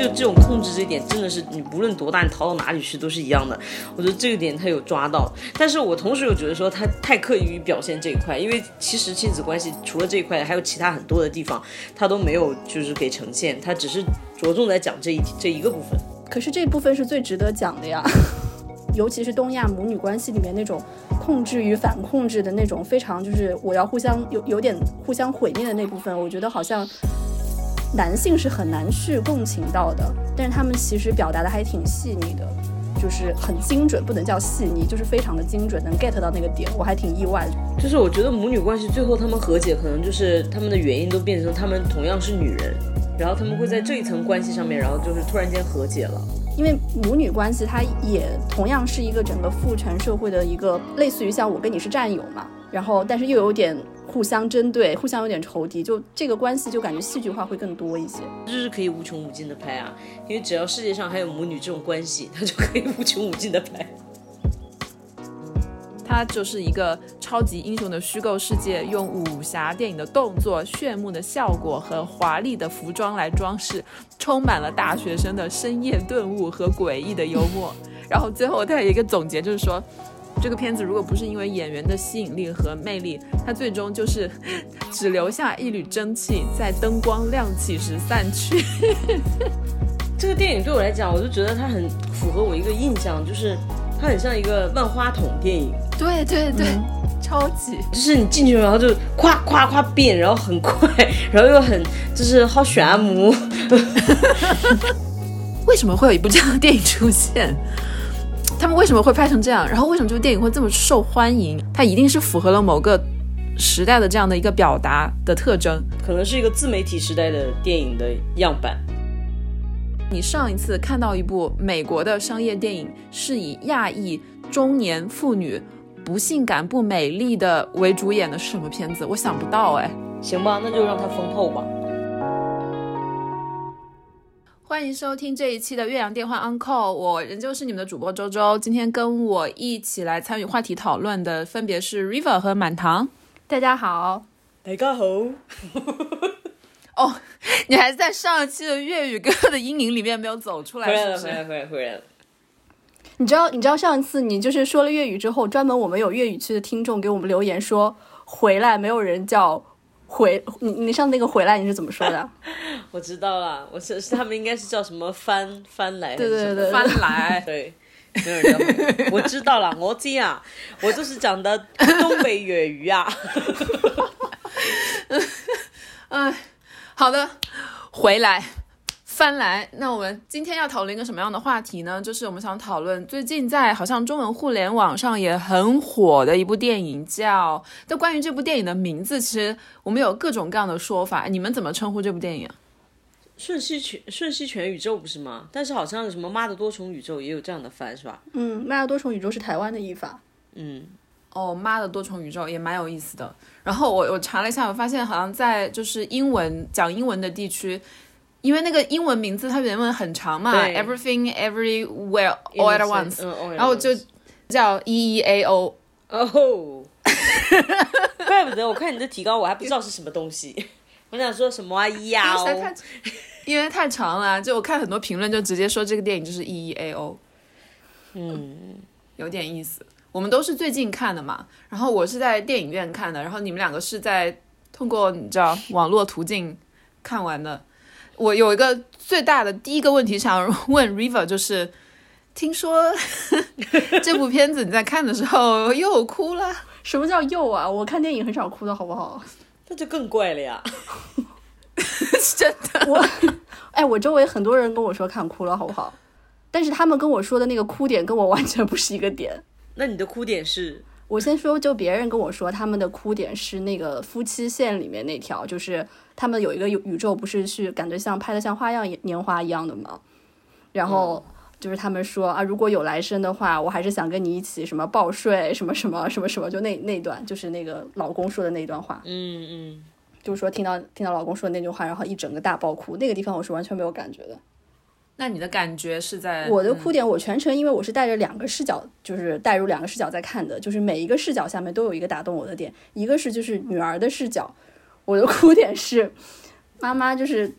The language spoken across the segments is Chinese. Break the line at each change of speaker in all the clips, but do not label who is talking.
就这种控制这点真的是你无论多大，你逃到哪里去都是一样的。我觉得这个点他有抓到，但是我同时又觉得说他太刻意于表现这一块，因为其实亲子关系除了这一块，还有其他很多的地方他都没有就是给呈现，他只是着重在讲这一这一个部分。
可是这部分是最值得讲的呀，尤其是东亚母女关系里面那种控制与反控制的那种非常就是我要互相有有点互相毁灭的那部分，我觉得好像。男性是很难去共情到的，但是他们其实表达的还挺细腻的，就是很精准，不能叫细腻，就是非常的精准，能 get 到那个点，我还挺意外。
就是我觉得母女关系最后他们和解，可能就是他们的原因都变成他们同样是女人，然后他们会在这一层关系上面，然后就是突然间和解了。
因为母女关系它也同样是一个整个父权社会的一个类似于像我跟你是战友嘛，然后但是又有点。互相针对，互相有点仇敌，就这个关系就感觉戏剧化会更多一些。
就是可以无穷无尽的拍啊，因为只要世界上还有母女这种关系，它就可以无穷无尽的拍。
它就是一个超级英雄的虚构世界，用武侠电影的动作、炫目的效果和华丽的服装来装饰，充满了大学生的深夜顿悟和诡异的幽默。然后最后它有一个总结，就是说。这个片子如果不是因为演员的吸引力和魅力，它最终就是 只留下一缕蒸汽，在灯光亮起时散去。
这个电影对我来讲，我就觉得它很符合我一个印象，就是它很像一个万花筒电影。
对对对，超级，
就是你进去然后就夸夸夸变，然后很快，然后又很就是好炫目。
为什么会有一部这样的电影出现？他们为什么会拍成这样？然后为什么这部电影会这么受欢迎？它一定是符合了某个时代的这样的一个表达的特征，
可能是一个自媒体时代的电影的样板。
你上一次看到一部美国的商业电影，是以亚裔中年妇女不性感不美丽的为主演的是什么片子？我想不到哎。
行吧，那就让它封后吧。
欢迎收听这一期的岳阳电话 Uncle，我仍旧是你们的主播周周。今天跟我一起来参与话题讨论的分别是 River 和满堂。
大家好，
大家好。
哦，你还在上一期的粤语歌的阴影里面没有走出来，
回来了，回来，回来，回来了。
你知道，你知道上一次你就是说了粤语之后，专门我们有粤语区的听众给我们留言说，回来没有人叫。回你，你上那个回来你是怎么说的？
我知道了，我是是他们应该是叫什么翻翻来，
对对对，
翻来，
对，没有我知道了，我这样，我就是讲的东北粤语啊。
哎，好的，回来。翻来，那我们今天要讨论一个什么样的话题呢？就是我们想讨论最近在好像中文互联网上也很火的一部电影，叫……但关于这部电影的名字，其实我们有各种各样的说法。你们怎么称呼这部电影？
瞬息全瞬息全宇宙不是吗？但是好像什么妈的多重宇宙也有这样的翻，是吧？
嗯，妈的多重宇宙是台湾的译法。
嗯，
哦，妈的多重宇宙也蛮有意思的。然后我我查了一下，我发现好像在就是英文讲英文的地区。因为那个英文名字它原文很长嘛，Everything Everywhere All at Once，然后就叫 E E A O。
哦，怪不得我看你的提纲我还不知道是什么东西，我想说什么啊呀？
因为太长了，就我看很多评论就直接说这个电影就是 E E A O。
嗯，
有点意思。我们都是最近看的嘛，然后我是在电影院看的，然后你们两个是在通过你知道网络途径看完的。我有一个最大的第一个问题想问 River，就是听说 这部片子你在看的时候又哭了？
什么叫又啊？我看电影很少哭的好不好？
那就更怪了呀！
真的，
我哎，我周围很多人跟我说看哭了，好不好？但是他们跟我说的那个哭点跟我完全不是一个点。
那你的哭点是？
我先说，就别人跟我说他们的哭点是那个夫妻线里面那条，就是他们有一个宇宙，不是去感觉像拍的像花样年华一样的吗？然后就是他们说啊，如果有来生的话，我还是想跟你一起什么报税，什么什么什么什么，就那那段，就是那个老公说的那段话。
嗯嗯，
就是说听到听到老公说的那句话，然后一整个大爆哭，那个地方我是完全没有感觉的。
那你的感觉是在
我的哭点，我全程因为我是带着两个视角，就是带入两个视角在看的，就是每一个视角下面都有一个打动我的点。一个是就是女儿的视角，我的哭点是妈妈就是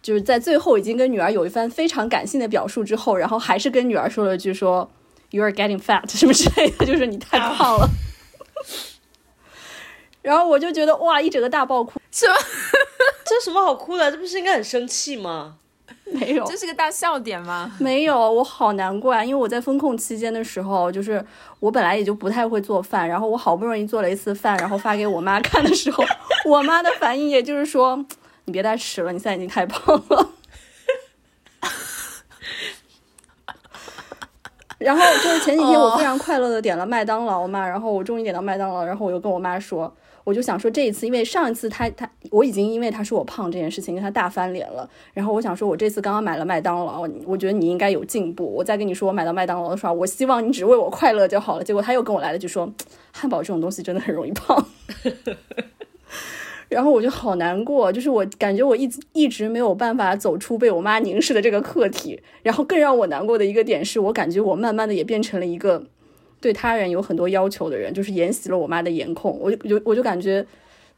就是在最后已经跟女儿有一番非常感性的表述之后，然后还是跟女儿说了句说 “You are getting fat” 什么之类的，就是你太胖了。然后我就觉得哇，一整个大爆哭。
是吗？
这有什么好哭的？这不是应该很生气吗？
没有，
这是个大笑点吗？
没有，我好难过啊！因为我在风控期间的时候，就是我本来也就不太会做饭，然后我好不容易做了一次饭，然后发给我妈看的时候，我妈的反应也就是说：“你别再吃了，你现在已经太胖了。”然后就是前几天我非常快乐的点了麦当劳嘛，然后我终于点到麦当劳，然后我又跟我妈说。我就想说这一次，因为上一次他他我已经因为他说我胖这件事情跟他大翻脸了，然后我想说，我这次刚刚买了麦当劳，我觉得你应该有进步。我再跟你说我买到麦当劳的时候，我希望你只为我快乐就好了。结果他又跟我来了句说，汉堡这种东西真的很容易胖，然后我就好难过，就是我感觉我一直一直没有办法走出被我妈凝视的这个课题。然后更让我难过的一个点是，我感觉我慢慢的也变成了一个。对他人有很多要求的人，就是沿袭了我妈的颜控。我就就我就感觉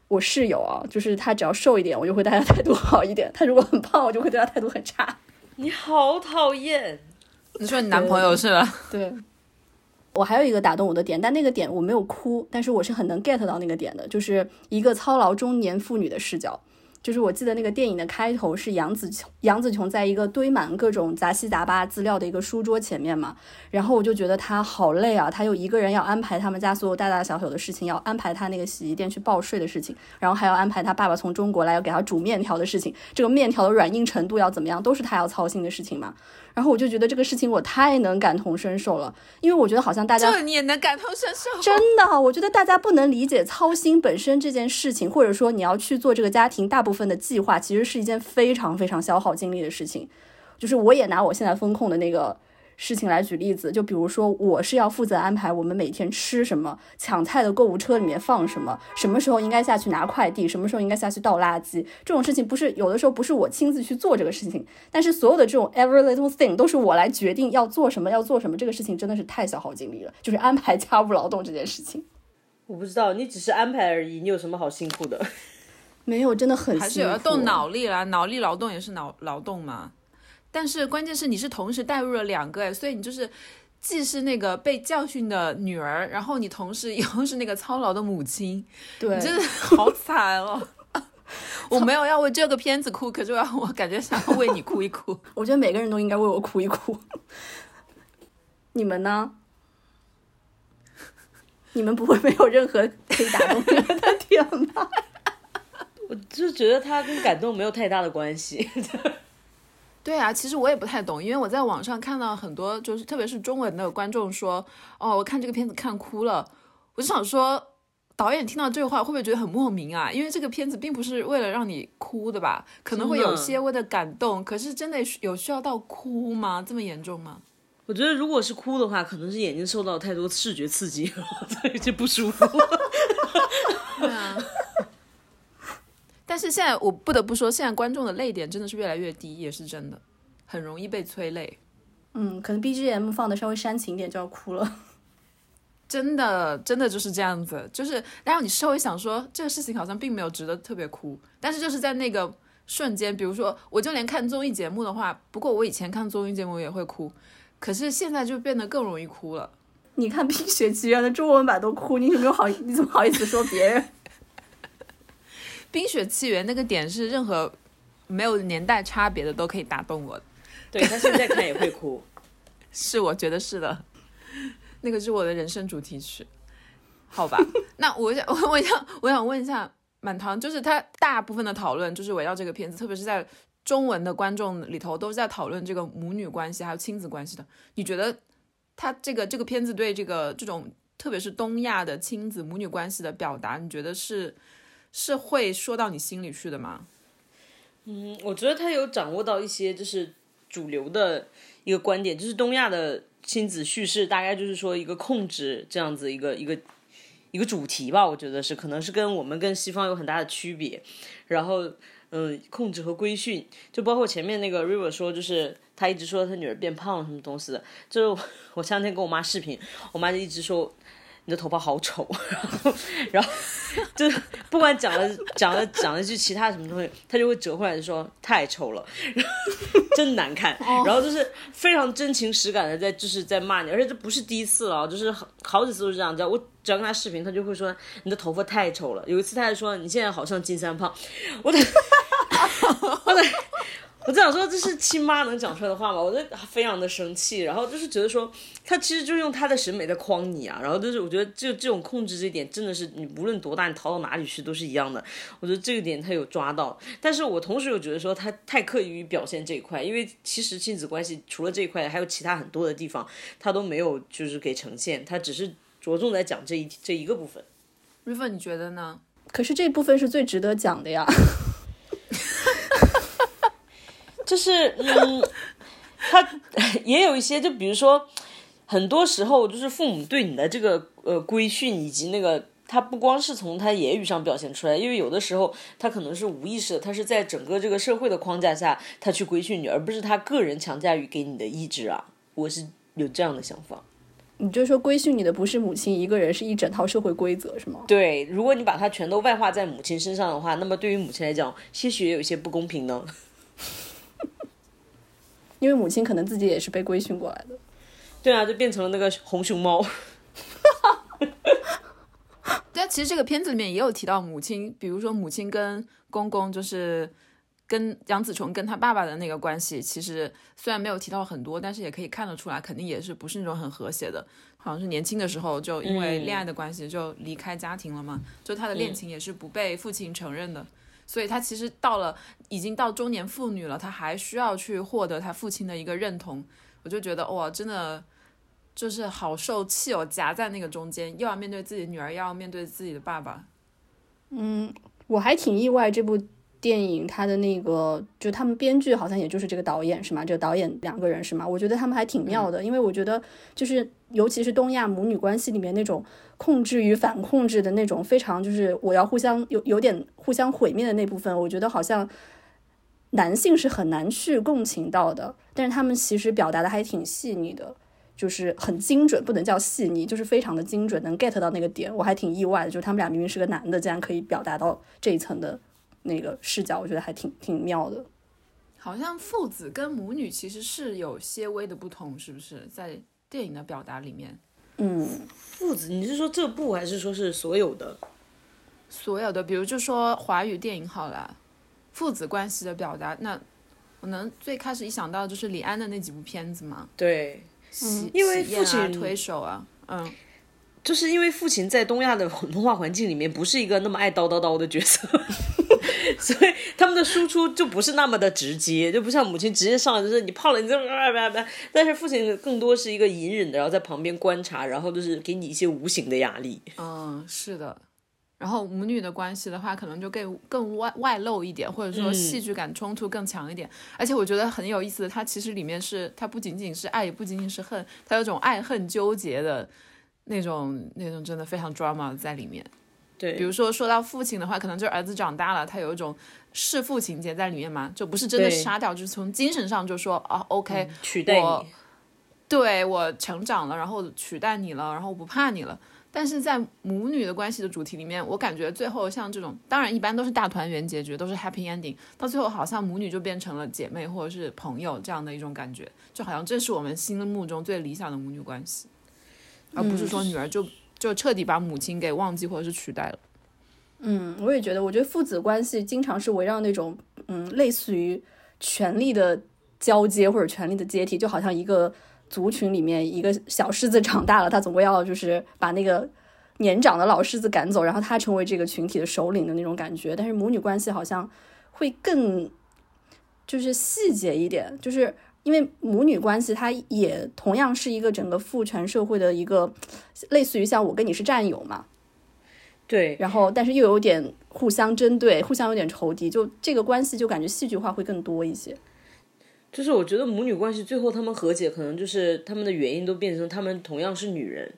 我室友啊，就是他只要瘦一点，我就会对他态度好一点；他如果很胖，我就会对他态度很差。
你好讨厌！
你说你男朋友是吧？
对。我还有一个打动我的点，但那个点我没有哭，但是我是很能 get 到那个点的，就是一个操劳中年妇女的视角。就是我记得那个电影的开头是杨紫琼，杨紫琼在一个堆满各种杂七杂八资料的一个书桌前面嘛，然后我就觉得她好累啊，她又一个人要安排他们家所有大大小小的事情，要安排她那个洗衣店去报税的事情，然后还要安排她爸爸从中国来要给她煮面条的事情，这个面条的软硬程度要怎么样，都是她要操心的事情嘛。然后我就觉得这个事情我太能感同身受了，因为我觉得好像大家
这你也能感同身受，
真的，我觉得大家不能理解操心本身这件事情，或者说你要去做这个家庭大部分分的计划，其实是一件非常非常消耗精力的事情。就是我也拿我现在风控的那个。事情来举例子，就比如说，我是要负责安排我们每天吃什么，抢菜的购物车里面放什么，什么时候应该下去拿快递，什么时候应该下去倒垃圾，这种事情不是有的时候不是我亲自去做这个事情，但是所有的这种 every little thing 都是我来决定要做什么，要做什么，这个事情真的是太消耗精力了，就是安排家务劳动这件事情。
我不知道，你只是安排而已，你有什么好辛苦的？
没有，真的很
还是有要动脑力啦，脑力劳动也是脑劳动嘛。但是关键是你是同时带入了两个，所以你就是既是那个被教训的女儿，然后你同时 又是那个操劳的母亲，
对，
真的好惨哦！我没有要为这个片子哭，可是我我感觉想要为你哭一哭。
我觉得每个人都应该为我哭一哭。你们呢？你们不会没有任何可以打动你们的点吗？
我就觉得他跟感动没有太大的关系。
对啊，其实我也不太懂，因为我在网上看到很多，就是特别是中文的观众说，哦，我看这个片子看哭了。我就想说，导演听到这句话会不会觉得很莫名啊？因为这个片子并不是为了让你哭的吧？可能会有些微的感动，可是真的有需要到哭吗？这么严重吗？
我觉得如果是哭的话，可能是眼睛受到太多视觉刺激，所以就不舒服。
对啊。但是现在我不得不说，现在观众的泪点真的是越来越低，也是真的，很容易被催泪。
嗯，可能 BGM 放的稍微煽情一点就要哭了。
真的，真的就是这样子，就是然后你稍微想说这个事情好像并没有值得特别哭，但是就是在那个瞬间，比如说我就连看综艺节目的话，不过我以前看综艺节目也会哭，可是现在就变得更容易哭了。
你看《冰雪奇缘》的中文版都哭，你有没有好？你怎么好意思说别人？
《冰雪奇缘》那个点是任何没有年代差别的都可以打动我，
对他现在看也会哭，
是我觉得是的，那个是我的人生主题曲，好吧？那我想，我想，我想问一下满堂，就是他大部分的讨论就是围绕这个片子，特别是在中文的观众里头都是在讨论这个母女关系还有亲子关系的。你觉得他这个这个片子对这个这种特别是东亚的亲子母女关系的表达，你觉得是？是会说到你心里去的吗？
嗯，我觉得他有掌握到一些就是主流的一个观点，就是东亚的亲子叙事大概就是说一个控制这样子一个一个一个主题吧。我觉得是可能是跟我们跟西方有很大的区别。然后，嗯，控制和规训，就包括前面那个 River 说，就是他一直说他女儿变胖什么东西的。就是 我前两天跟我妈视频，我妈就一直说。你的头发好丑，然后然后就不管讲了讲了讲了句其他什么东西，他就会折回来说太丑了，然后真难看，然后就是非常真情实感的在就是在骂你，而且这不是第一次了，就是好好几次都是这样，只要我只要跟他视频，他就会说你的头发太丑了，有一次他还说你现在好像金三胖，我的 我的。我在想说，这是亲妈能讲出来的话吗？我就非常的生气，然后就是觉得说，他其实就是用他的审美在框你啊，然后就是我觉得这这种控制这一点真的是你无论多大，你逃到哪里去都是一样的。我觉得这个点他有抓到，但是我同时又觉得说他太刻意于表现这一块，因为其实亲子关系除了这一块，还有其他很多的地方他都没有就是给呈现，他只是着重在讲这一这一个部分。
瑞芬，你觉得呢？
可是这部分是最值得讲的呀。
就是嗯，他也有一些，就比如说，很多时候就是父母对你的这个呃规训，以及那个他不光是从他言语上表现出来，因为有的时候他可能是无意识的，他是在整个这个社会的框架下，他去规训你，而不是他个人强加于给你的意志啊。我是有这样的想法。
你就说规训你的不是母亲一个人，是一整套社会规则，是吗？
对，如果你把它全都外化在母亲身上的话，那么对于母亲来讲，些许也有一些不公平呢。
因为母亲可能自己也是被规训过来的，
对啊，就变成了那个红熊猫。
但，其实这个片子里面也有提到母亲，比如说母亲跟公公，就是跟杨紫琼跟他爸爸的那个关系，其实虽然没有提到很多，但是也可以看得出来，肯定也是不是那种很和谐的。好像是年轻的时候就因为恋爱的关系就离开家庭了嘛，就他的恋情也是不被父亲承认的。所以她其实到了已经到中年妇女了，她还需要去获得她父亲的一个认同。我就觉得哇，真的就是好受气哦，夹在那个中间，又要面对自己的女儿，又要面对自己的爸爸。
嗯，我还挺意外这部。电影它的那个，就他们编剧好像也就是这个导演是吗？这个导演两个人是吗？我觉得他们还挺妙的，因为我觉得就是尤其是东亚母女关系里面那种控制与反控制的那种非常就是我要互相有有点互相毁灭的那部分，我觉得好像男性是很难去共情到的，但是他们其实表达的还挺细腻的，就是很精准，不能叫细腻，就是非常的精准，能 get 到那个点，我还挺意外的，就是他们俩明明是个男的，竟然可以表达到这一层的。那个视角我觉得还挺挺妙的，
好像父子跟母女其实是有些微的不同，是不是？在电影的表达里面？
嗯，
父子，你是说这部还是说是所有的？
所有的，比如就说华语电影好了，父子关系的表达，那我能最开始一想到就是李安的那几部片子嘛？
对，
嗯，
因为父亲
推手啊，嗯。
就是因为父亲在东亚的文化环境里面不是一个那么爱叨叨叨的角色，所以他们的输出就不是那么的直接，就不像母亲直接上来就是你胖了，你就！但是父亲更多是一个隐忍的，然后在旁边观察，然后就是给你一些无形的压力。
嗯，是的。然后母女的关系的话，可能就更更外外露一点，或者说戏剧感冲突更强一点。而且我觉得很有意思的，它其实里面是它不仅仅是爱，也不仅仅是恨，它有种爱恨纠结的。那种那种真的非常 drama 在里面，
对，
比如说说到父亲的话，可能就是儿子长大了，他有一种弑父情节在里面嘛，就不是真的杀掉，就是从精神上就说啊，OK，
取代你，
对我成长了，然后取代你了，然后我不怕你了。但是在母女的关系的主题里面，我感觉最后像这种，当然一般都是大团圆结局，都是 happy ending，到最后好像母女就变成了姐妹或者是朋友这样的一种感觉，就好像这是我们心目中最理想的母女关系。而不是说女儿就就彻底把母亲给忘记或者是取代了。
嗯，我也觉得，我觉得父子关系经常是围绕那种嗯，类似于权力的交接或者权力的阶梯，就好像一个族群里面一个小狮子长大了，它总归要就是把那个年长的老狮子赶走，然后他成为这个群体的首领的那种感觉。但是母女关系好像会更就是细节一点，就是。因为母女关系，它也同样是一个整个父权社会的一个，类似于像我跟你是战友嘛，
对，
然后但是又有点互相针对，互相有点仇敌，就这个关系就感觉戏剧化会更多一些。
就是我觉得母女关系最后他们和解，可能就是他们的原因都变成他们同样是女人，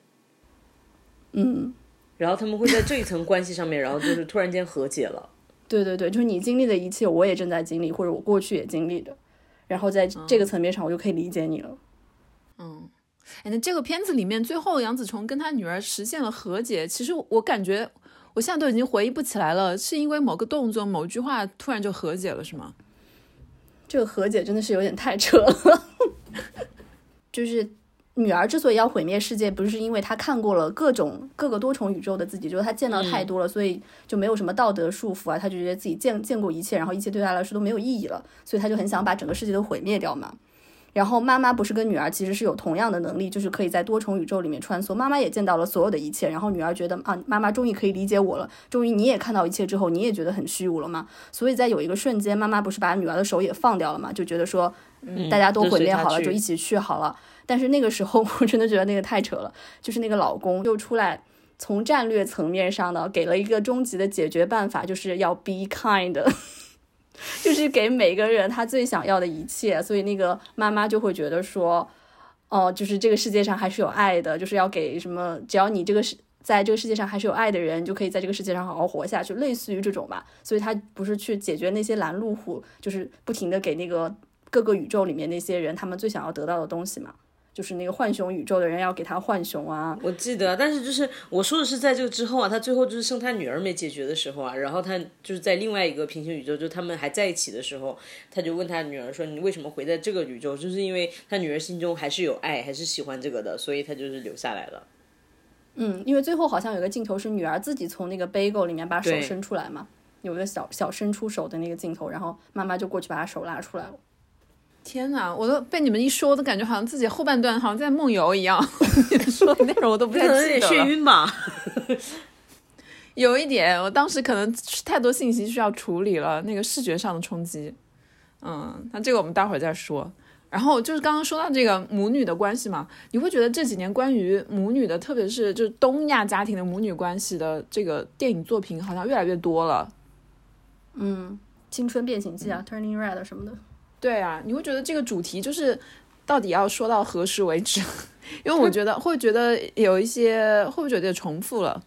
嗯，
然后他们会在这一层关系上面，然后就是突然间和解了。
对对对，就是你经历的一切，我也正在经历，或者我过去也经历的。然后在这个层面上，我就可以理解你了。
嗯，哎，那这个片子里面最后杨紫琼跟她女儿实现了和解，其实我感觉我现在都已经回忆不起来了，是因为某个动作、某句话突然就和解了，是吗？
这个和解真的是有点太扯了，就是女儿之所以要毁灭世界，不是因为她看过了各种各个多重宇宙的自己，就是她见到太多了，所以就没有什么道德束缚啊，她就觉得自己见见过一切，然后一切对她来说都没有意义了，所以她就很想把整个世界都毁灭掉嘛。然后妈妈不是跟女儿其实是有同样的能力，就是可以在多重宇宙里面穿梭。妈妈也见到了所有的一切，然后女儿觉得啊，妈妈终于可以理解我了，终于你也看到一切之后，你也觉得很虚无了嘛。所以在有一个瞬间，妈妈不是把女儿的手也放掉了嘛，就觉得说，大家都毁灭好了，就一起去好了。但是那个时候，我真的觉得那个太扯了，就是那个老公又出来从战略层面上呢给了一个终极的解决办法，就是要 be kind。就是给每个人他最想要的一切，所以那个妈妈就会觉得说，哦，就是这个世界上还是有爱的，就是要给什么，只要你这个世在这个世界上还是有爱的人，就可以在这个世界上好好活下去，类似于这种吧。所以他不是去解决那些拦路虎，就是不停的给那个各个宇宙里面那些人他们最想要得到的东西嘛。就是那个浣熊宇宙的人要给他浣熊啊，
我记得，但是就是我说的是在这个之后啊，他最后就是剩他女儿没解决的时候啊，然后他就是在另外一个平行宇宙，就他们还在一起的时候，他就问他女儿说：“你为什么回在这个宇宙？”就是因为他女儿心中还是有爱，还是喜欢这个的，所以他就是留下来了。
嗯，因为最后好像有个镜头是女儿自己从那个 bagel 里面把手伸出来嘛，有个小小伸出手的那个镜头，然后妈妈就过去把她手拉出来了。
天哪，我都被你们一说，都感觉好像自己后半段好像在梦游一样。你说的内容我都不太 记得
了。眩晕吧？
有一点，我当时可能太多信息需要处理了，那个视觉上的冲击。嗯，那这个我们待会儿再说。然后就是刚刚说到这个母女的关系嘛，你会觉得这几年关于母女的，特别是就是东亚家庭的母女关系的这个电影作品，好像越来越多了。
嗯，青春变形记啊，Turning Red 什么的。
对啊，你会觉得这个主题就是到底要说到何时为止？因为我觉得会觉得有一些会不会觉得重复了？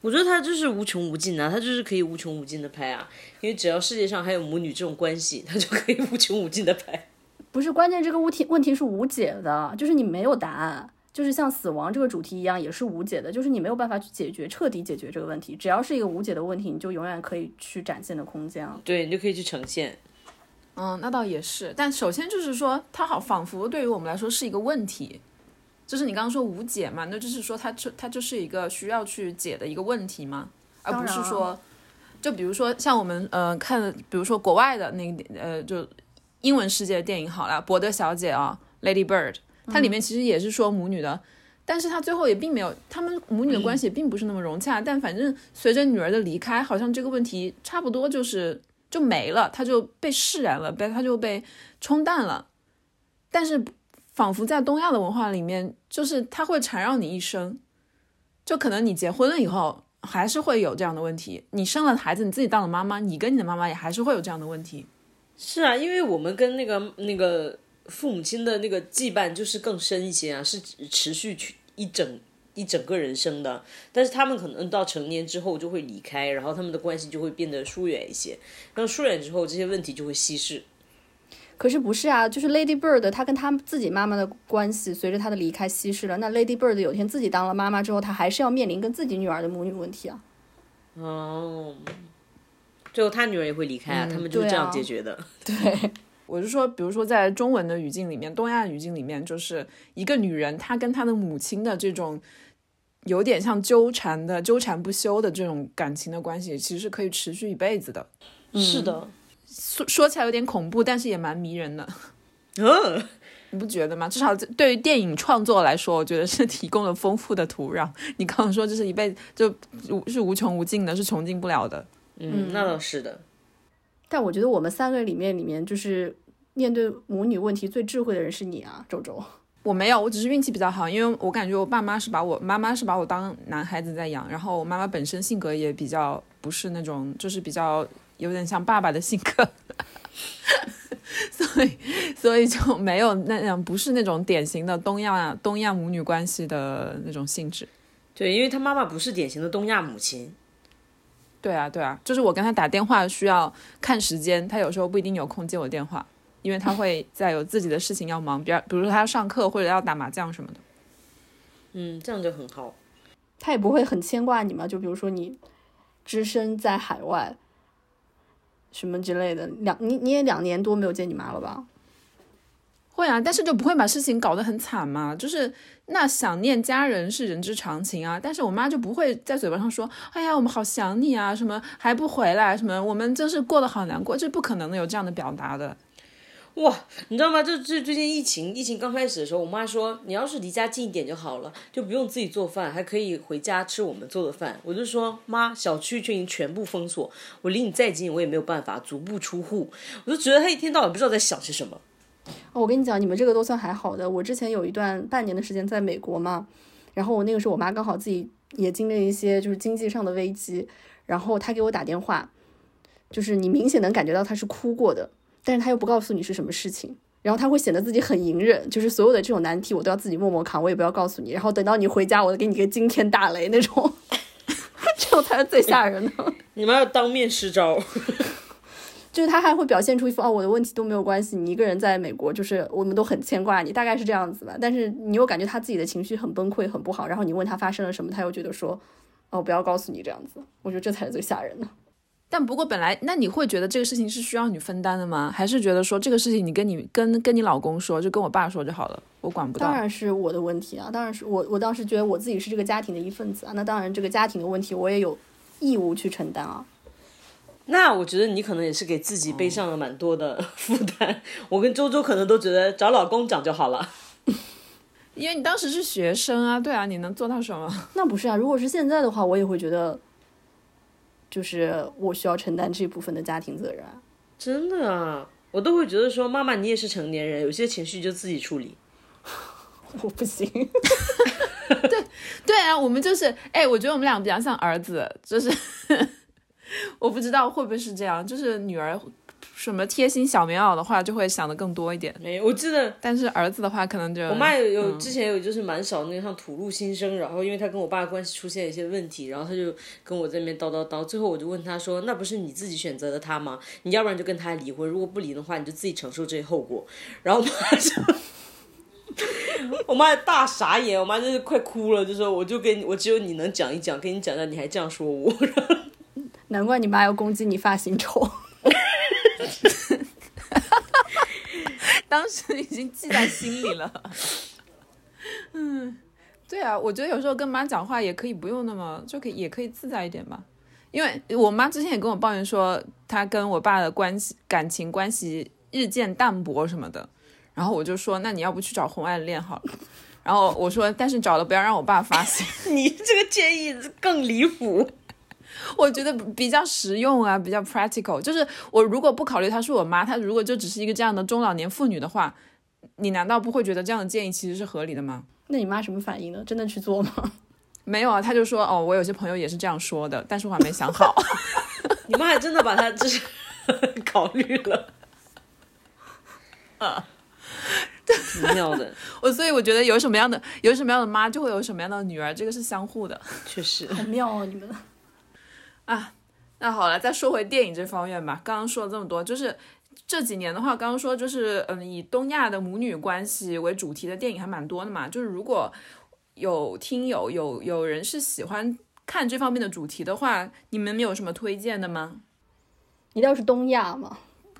我觉得它就是无穷无尽啊，它就是可以无穷无尽的拍啊。因为只要世界上还有母女这种关系，它就可以无穷无尽的拍。
不是关键，这个问题问题是无解的，就是你没有答案，就是像死亡这个主题一样，也是无解的，就是你没有办法去解决彻底解决这个问题。只要是一个无解的问题，你就永远可以去展现的空间啊。
对，你就可以去呈现。
嗯，那倒也是，但首先就是说，它好仿佛对于我们来说是一个问题，就是你刚刚说无解嘛，那就是说它就它就是一个需要去解的一个问题嘛，而不是说，就比如说像我们呃看，比如说国外的那个呃就英文世界的电影好了，《伯德小姐》啊，《Lady Bird》，它里面其实也是说母女的，但是它最后也并没有，他们母女的关系也并不是那么融洽，但反正随着女儿的离开，好像这个问题差不多就是。就没了，它就被释然了，被它就被冲淡了。但是，仿佛在东亚的文化里面，就是它会缠绕你一生。就可能你结婚了以后，还是会有这样的问题。你生了孩子，你自己当了妈妈，你跟你的妈妈也还是会有这样的问题。
是啊，因为我们跟那个那个父母亲的那个羁绊就是更深一些啊，是持续去一整。一整个人生的，但是他们可能到成年之后就会离开，然后他们的关系就会变得疏远一些。那疏远之后，这些问题就会稀释。
可是不是啊？就是 Lady Bird，她跟他自己妈妈的关系随着她的离开稀释了。那 Lady Bird 有天自己当了妈妈之后，她还是要面临跟自己女儿的母女问题啊。
哦，最后她女儿也会离开啊，他们就是这样解决的。
对。
我是说，比如说在中文的语境里面，东亚语境里面，就是一个女人，她跟她的母亲的这种有点像纠缠的、纠缠不休的这种感情的关系，其实是可以持续一辈子的。
是的，
说说起来有点恐怖，但是也蛮迷人的。
嗯，
你不觉得吗？至少对于电影创作来说，我觉得是提供了丰富的土壤。你刚刚说这是一辈子，就是无穷无尽的，是穷尽不了的。
嗯，那倒是的。
但我觉得我们三个里面，里面就是面对母女问题最智慧的人是你啊，周周。
我没有，我只是运气比较好，因为我感觉我爸妈是把我妈妈是把我当男孩子在养，然后我妈妈本身性格也比较不是那种，就是比较有点像爸爸的性格，所以所以就没有那样不是那种典型的东亚东亚母女关系的那种性质。
对，因为她妈妈不是典型的东亚母亲。
对啊，对啊，就是我跟他打电话需要看时间，他有时候不一定有空接我电话。因为他会在有自己的事情要忙，比如比如说他要上课或者要打麻将什么的。
嗯，这样就很好。
他也不会很牵挂你嘛？就比如说你只身在海外，什么之类的，两你你也两年多没有见你妈了吧？
会啊，但是就不会把事情搞得很惨嘛。就是那想念家人是人之常情啊，但是我妈就不会在嘴巴上说，哎呀，我们好想你啊，什么还不回来，什么我们真是过得好难过，这不可能有这样的表达的。
哇，你知道吗？就最最近疫情，疫情刚开始的时候，我妈说你要是离家近一点就好了，就不用自己做饭，还可以回家吃我们做的饭。我就说妈，小区就已经全部封锁，我离你再近我也没有办法足不出户。我就觉得她一天到晚不知道在想些什么。
哦，我跟你讲，你们这个都算还好的。我之前有一段半年的时间在美国嘛，然后我那个时候我妈刚好自己也经历一些就是经济上的危机，然后她给我打电话，就是你明显能感觉到她是哭过的。但是她又不告诉你是什么事情，然后他会显得自己很隐忍，就是所有的这种难题我都要自己默默扛，我也不要告诉你。然后等到你回家，我给你个惊天大雷那种，这种才是最吓人的。
你们要当面施招，
就是他还会表现出一副哦，我的问题都没有关系，你一个人在美国，就是我们都很牵挂你，大概是这样子吧。但是你又感觉他自己的情绪很崩溃，很不好。然后你问他发生了什么，他又觉得说哦，不要告诉你这样子。我觉得这才是最吓人的。
但不过本来，那你会觉得这个事情是需要你分担的吗？还是觉得说这个事情你跟你跟跟你老公说，就跟我爸说就好了，我管不到。
当然是我的问题啊，当然是我我当时觉得我自己是这个家庭的一份子啊，那当然这个家庭的问题我也有义务去承担啊。
那我觉得你可能也是给自己背上了蛮多的 负担。我跟周周可能都觉得找老公讲就好了，
因为你当时是学生啊，对啊，你能做到什么？
那不是啊，如果是现在的话，我也会觉得。就是我需要承担这部分的家庭责任，
真的啊，我都会觉得说，妈妈你也是成年人，有些情绪就自己处理。
我不行，
对对啊，我们就是，哎，我觉得我们俩比较像儿子，就是 我不知道会不会是这样，就是女儿。什么贴心小棉袄的话，就会想的更多一点。
没有，我记得，
但是儿子的话，可能就
我妈有有之前有就是蛮少那个像吐露心声，然后因为她跟我爸关系出现一些问题，然后她就跟我在那边叨叨叨，最后我就问她说，那不是你自己选择的他吗？你要不然就跟他离婚，如果不离的话，你就自己承受这些后果。然后我妈就，我妈大傻眼，我妈就是快哭了，就说我就跟我只有你能讲一讲，跟你讲讲，你还这样说我。
难怪你妈要攻击你发型丑。
当时已经记在心里了。嗯，对啊，我觉得有时候跟妈讲话也可以不用那么，就可以也可以自在一点吧。因为我妈之前也跟我抱怨说，她跟我爸的关系感情关系日渐淡薄什么的。然后我就说，那你要不去找红爱恋好了。然后我说，但是找了不要让我爸发现。
你这个建议更离谱。
我觉得比较实用啊，比较 practical。就是我如果不考虑她是我妈，她如果就只是一个这样的中老年妇女的话，你难道不会觉得这样的建议其实是合理的吗？
那你妈什么反应呢？真的去做吗？
没有啊，她就说哦，我有些朋友也是这样说的，但是我还没想好。
你妈还真的把她就是考虑了啊，奇妙的。
我所以我觉得有什么样的有什么样的妈，就会有什么样的女儿，这个是相互的。
确实，
很妙啊，你们。
啊，那好了，再说回电影这方面吧。刚刚说了这么多，就是这几年的话，刚刚说就是嗯，以东亚的母女关系为主题的电影还蛮多的嘛。就是如果有听友有有人是喜欢看这方面的主题的话，你们有什么推荐的吗？
一定要是东亚吗？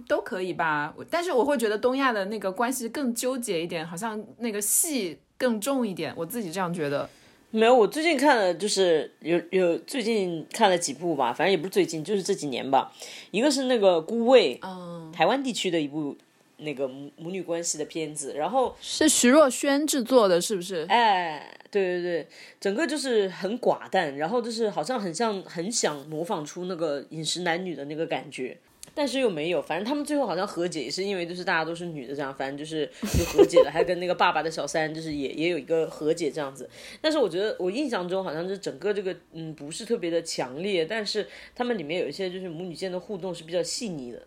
都可以吧。但是我会觉得东亚的那个关系更纠结一点，好像那个戏更重一点。我自己这样觉得。
没有，我最近看了，就是有有最近看了几部吧，反正也不是最近，就是这几年吧。一个是那个《孤味》，嗯，台湾地区的一部那个母母女关系的片子，然后
是徐若瑄制作的，是不是？
哎，对对对，整个就是很寡淡，然后就是好像很像很想模仿出那个饮食男女的那个感觉。但是又没有，反正他们最后好像和解，也是因为就是大家都是女的这样，反正就是就和解了，还跟那个爸爸的小三就是也也有一个和解这样子。但是我觉得我印象中好像是整个这个嗯不是特别的强烈，但是他们里面有一些就是母女间的互动是比较细腻的，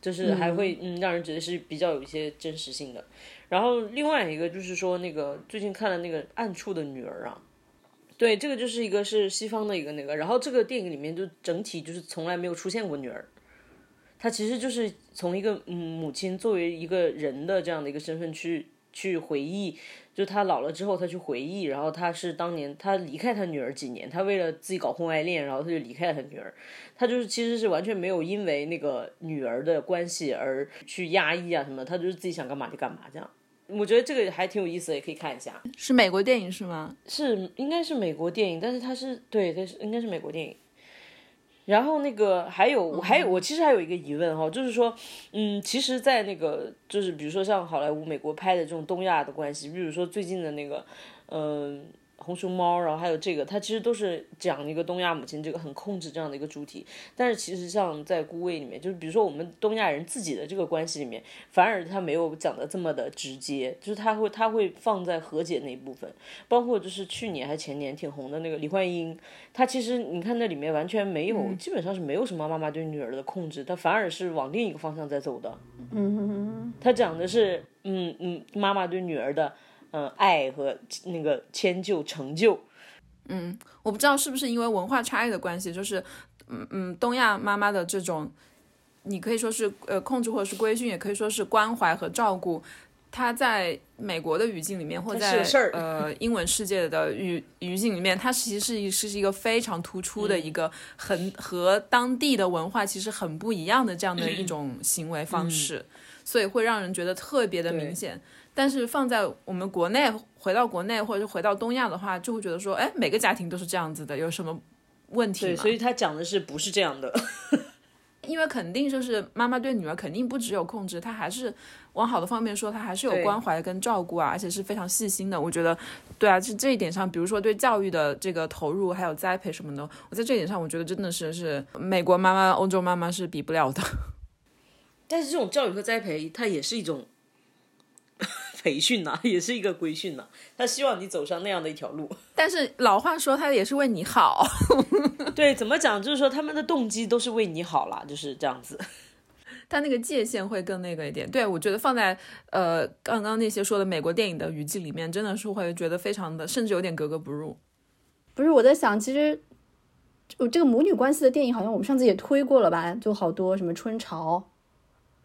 就是还会嗯让人觉得是比较有一些真实性的。然后另外一个就是说那个最近看了那个暗处的女儿啊，对，这个就是一个是西方的一个那个，然后这个电影里面就整体就是从来没有出现过女儿。他其实就是从一个嗯母亲作为一个人的这样的一个身份去去回忆，就他老了之后他去回忆，然后他是当年他离开他女儿几年，他为了自己搞婚外恋，然后他就离开了他女儿，他就是其实是完全没有因为那个女儿的关系而去压抑啊什么，他就是自己想干嘛就干嘛这样。我觉得这个还挺有意思的，也可以看一下。
是美国电影是吗？
是应该是美国电影，但是它是对，它是应该是美国电影。然后那个还有，我还有我其实还有一个疑问哈，就是说，嗯，其实，在那个就是比如说像好莱坞、美国拍的这种东亚的关系，比如说最近的那个，嗯。红熊猫，然后还有这个，它其实都是讲一个东亚母亲这个很控制这样的一个主题。但是其实像在《孤味》里面，就是比如说我们东亚人自己的这个关系里面，反而他没有讲的这么的直接，就是他会他会放在和解那一部分。包括就是去年还前年挺红的那个李焕英，她其实你看那里面完全没有，基本上是没有什么妈妈对女儿的控制，她反而是往另一个方向在走的。
嗯，
他讲的是嗯嗯妈妈对女儿的。嗯，爱和那个迁就、成就，
嗯，我不知道是不是因为文化差异的关系，就是，嗯嗯，东亚妈妈的这种，你可以说是呃控制或者是规训，也可以说是关怀和照顾，它在美国的语境里面，或在呃英文世界的语语境里面，它其实是是是一个非常突出的一个很和当地的文化其实很不一样的这样的一种行为方式，所以会让人觉得特别的明显。但是放在我们国内，回到国内或者是回到东亚的话，就会觉得说，哎，每个家庭都是这样子的，有什么问题
吗？对，所以他讲的是不是这样的？
因为肯定就是妈妈对女儿肯定不只有控制，她还是往好的方面说，她还是有关怀跟照顾啊，而且是非常细心的。我觉得，对啊，是这一点上，比如说对教育的这个投入还有栽培什么的，我在这一点上，我觉得真的是是美国妈妈、欧洲妈妈是比不了的。
但是这种教育和栽培，它也是一种。培训呐，也是一个规训呐。他希望你走上那样的一条路。
但是老话说，他也是为你好。
对，怎么讲？就是说他们的动机都是为你好啦，就是这样子。
他那个界限会更那个一点。对我觉得放在呃刚刚那些说的美国电影的语境里面，真的是会觉得非常的，甚至有点格格不入。
不是我在想，其实我这个母女关系的电影，好像我们上次也推过了吧？就好多什么春潮，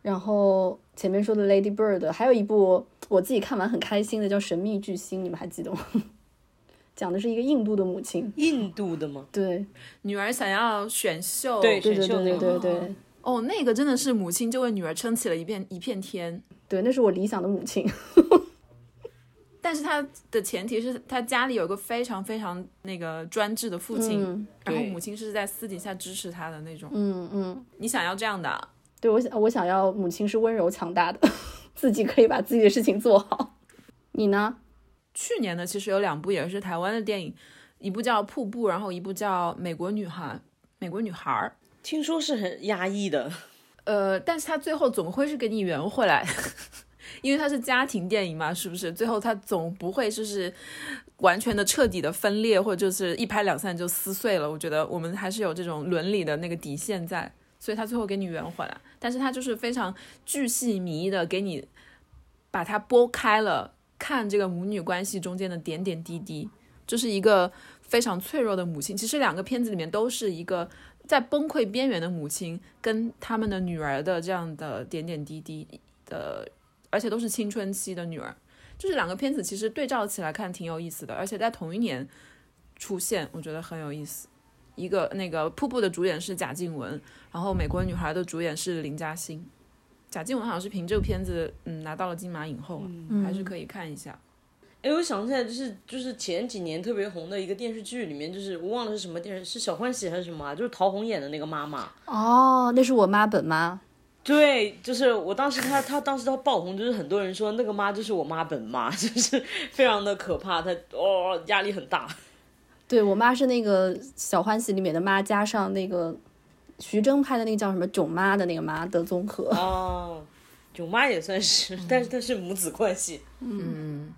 然后。前面说的《Lady Bird》，还有一部我自己看完很开心的，叫《神秘巨星》，你们还记得吗？讲的是一个印度的母亲，
印度的吗？
对，
女儿想要选秀，
对
对对
对
对对。
哦，那个真的是母亲就为女儿撑起了一片一片天。
对，那是我理想的母亲。
但是她的前提是她家里有个非常非常那个专制的父亲，然后母亲是在私底下支持她的那种。
嗯嗯，
你想要这样的？
对我想，我想要母亲是温柔强大的，自己可以把自己的事情做好。你呢？
去年呢，其实有两部也是台湾的电影，一部叫《瀑布》，然后一部叫《美国女孩》。美国女孩
听说是很压抑的，
呃，但是它最后总会是给你圆回来，因为它是家庭电影嘛，是不是？最后它总不会就是完全的彻底的分裂，或者就是一拍两散就撕碎了。我觉得我们还是有这种伦理的那个底线在。所以他最后给你圆回来，但是他就是非常巨细靡遗的给你把它拨开了看这个母女关系中间的点点滴滴，就是一个非常脆弱的母亲。其实两个片子里面都是一个在崩溃边缘的母亲跟他们的女儿的这样的点点滴滴的，而且都是青春期的女儿。就是两个片子其实对照起来看挺有意思的，而且在同一年出现，我觉得很有意思。一个那个瀑布的主演是贾静雯，然后美国女孩的主演是林嘉欣。贾静雯好像是凭这个片子，嗯，拿到了金马影后，还是可以看一下。
哎，我想起来，就是就是前几年特别红的一个电视剧里面，就是我忘了是什么电视，是小欢喜还是什么啊？就是陶虹演的那个妈妈。
哦，那是我妈本妈。
对，就是我当时她她当时她爆红，就是很多人说那个妈就是我妈本妈，就是非常的可怕，她哦压力很大。
对我妈是那个小欢喜里面的妈，加上那个徐峥拍的那个叫什么囧妈的那个妈的综合。
哦，囧妈也算是，但是她是母子关系。
嗯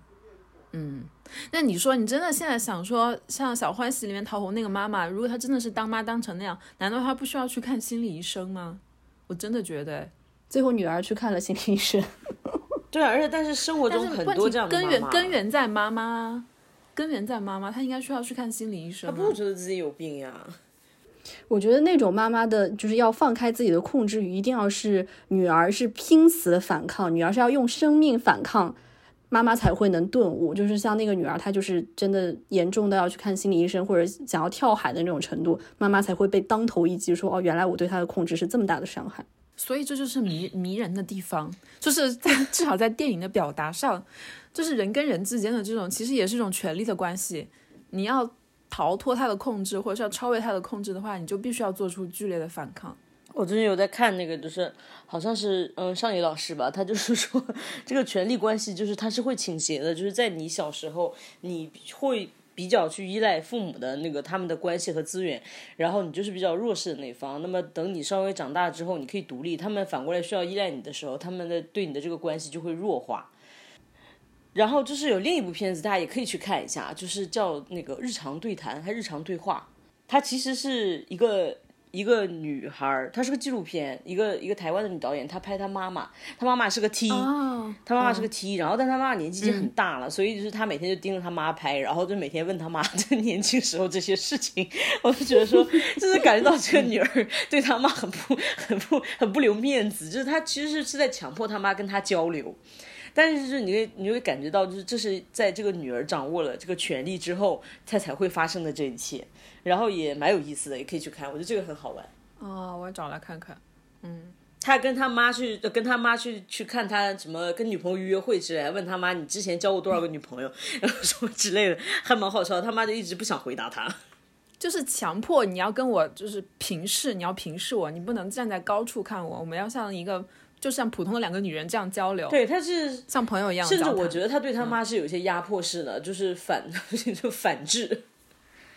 嗯，那你说你真的现在想说，像小欢喜里面陶虹那个妈妈，如果她真的是当妈当成那样，难道她不需要去看心理医生吗？我真的觉得，
最后女儿去看了心理医生。
对啊，而且但是生活中很多这样
的根源根源在妈妈。根源在妈妈，她应该需要去看心理医生。
她不觉得自己有病呀。
我觉得那种妈妈的，就是要放开自己的控制欲，一定要是女儿是拼死的反抗，女儿是要用生命反抗，妈妈才会能顿悟。就是像那个女儿，她就是真的严重的要去看心理医生，或者想要跳海的那种程度，妈妈才会被当头一击，说哦，原来我对她的控制是这么大的伤害。
所以这就是迷迷人的地方，就是在至少在电影的表达上，就是人跟人之间的这种，其实也是一种权力的关系，你要。逃脱他的控制，或者是要超越他的控制的话，你就必须要做出剧烈的反抗。
我最近有在看那个，就是好像是嗯上野老师吧，他就是说这个权力关系就是他是会倾斜的，就是在你小时候你会比较去依赖父母的那个他们的关系和资源，然后你就是比较弱势的那方。那么等你稍微长大之后，你可以独立，他们反过来需要依赖你的时候，他们的对你的这个关系就会弱化。然后就是有另一部片子，大家也可以去看一下，就是叫那个《日常对谈》还《日常对话》，它其实是一个一个女孩，她是个纪录片，一个一个台湾的女导演，她拍她妈妈，她妈妈是个 T，她妈妈是个 T，然后但她妈妈年纪已经很大了，所以就是她每天就盯着她妈拍，然后就每天问她妈 这年轻时候这些事情，我就觉得说，就是感觉到这个女儿对她妈很不很不很不留面子，就是她其实是是在强迫她妈跟她交流。但是就是你会你会感觉到，就是这是在这个女儿掌握了这个权利之后，她才会发生的这一切，然后也蛮有意思的，也可以去看，我觉得这个很好玩。
哦，我要找来看看。嗯，
他跟他妈去，跟他妈去去看他什么跟女朋友约会之类，问他妈你之前交过多少个女朋友，然后什么之类的，还蛮好笑。他妈就一直不想回答他，
就是强迫你要跟我就是平视，你要平视我，你不能站在高处看我，我们要像一个。就像普通的两个女人这样交流，
对，她是
像朋友一样。
甚至我觉得她对她妈是有一些压迫式的，就是反 就反制。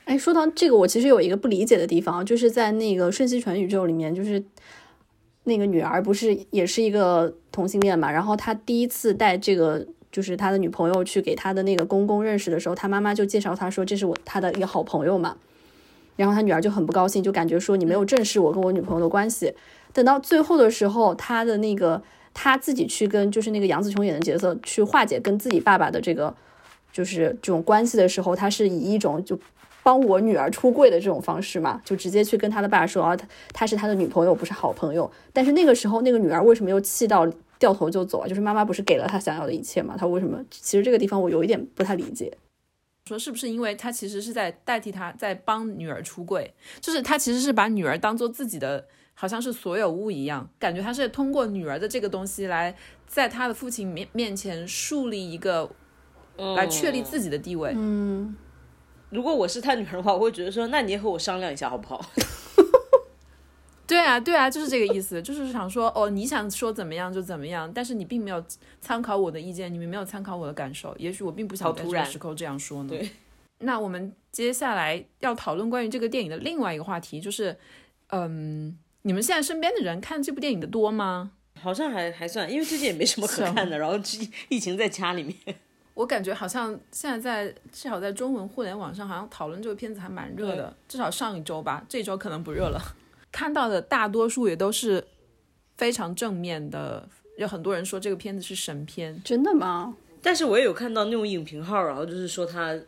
哎，说到这个，我其实有一个不理解的地方，就是在那个瞬息全宇宙里面，就是那个女儿不是也是一个同性恋嘛？然后她第一次带这个就是他的女朋友去给他的那个公公认识的时候，他妈妈就介绍他说这是我他的一个好朋友嘛。然后他女儿就很不高兴，就感觉说你没有正视我跟我女朋友的关系。等到最后的时候，他的那个他自己去跟就是那个杨紫琼演的角色去化解跟自己爸爸的这个就是这种关系的时候，他是以一种就帮我女儿出柜的这种方式嘛，就直接去跟他的爸说啊，他他是他的女朋友，不是好朋友。但是那个时候，那个女儿为什么又气到掉头就走啊？就是妈妈不是给了他想要的一切嘛？他为什么？其实这个地方我有一点不太理解。
说是不是因为他其实是在代替他在帮女儿出柜，就是他其实是把女儿当做自己的。好像是所有物一样，感觉他是通过女儿的这个东西来在他的父亲面面前树立一个，来确立自己的地位。
嗯，
如果我是他女儿的话，我会觉得说，那你也和我商量一下好不好？
对啊，对啊，就是这个意思，就是想说，哦，你想说怎么样就怎么样，但是你并没有参考我的意见，你们没有参考我的感受，也许我并不想在这个时候这样说呢。
对，
那我们接下来要讨论关于这个电影的另外一个话题，就是，嗯。你们现在身边的人看这部电影的多吗？
好像还还算，因为最近也没什么可看的，然后疫疫情在家里面。
我感觉好像现在在至少在中文互联网上，好像讨论这个片子还蛮热的。至少上一周吧，这周可能不热了。看到的大多数也都是非常正面的，有很多人说这个片子是神片。
真的吗？
但是我也有看到那种影评号，然后就是说它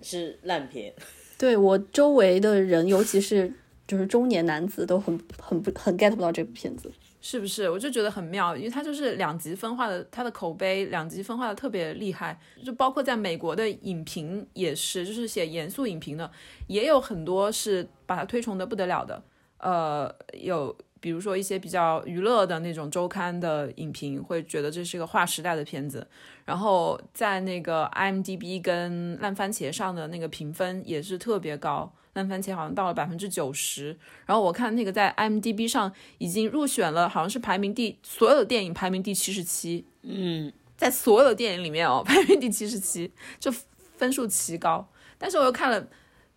是烂片。
对我周围的人，尤其是。就是中年男子都很很不很 get 不到这部片子，
是不是？我就觉得很妙，因为它就是两极分化的，它的口碑两极分化的特别厉害。就包括在美国的影评也是，就是写严肃影评的，也有很多是把它推崇的不得了的。呃，有比如说一些比较娱乐的那种周刊的影评，会觉得这是一个划时代的片子。然后在那个 IMDB 跟烂番茄上的那个评分也是特别高。烂番茄好像到了百分之九十，然后我看那个在 IMDB 上已经入选了，好像是排名第所有的电影排名第七十七。
嗯，
在所有的电影里面哦，排名第七十七，就分数奇高。但是我又看了，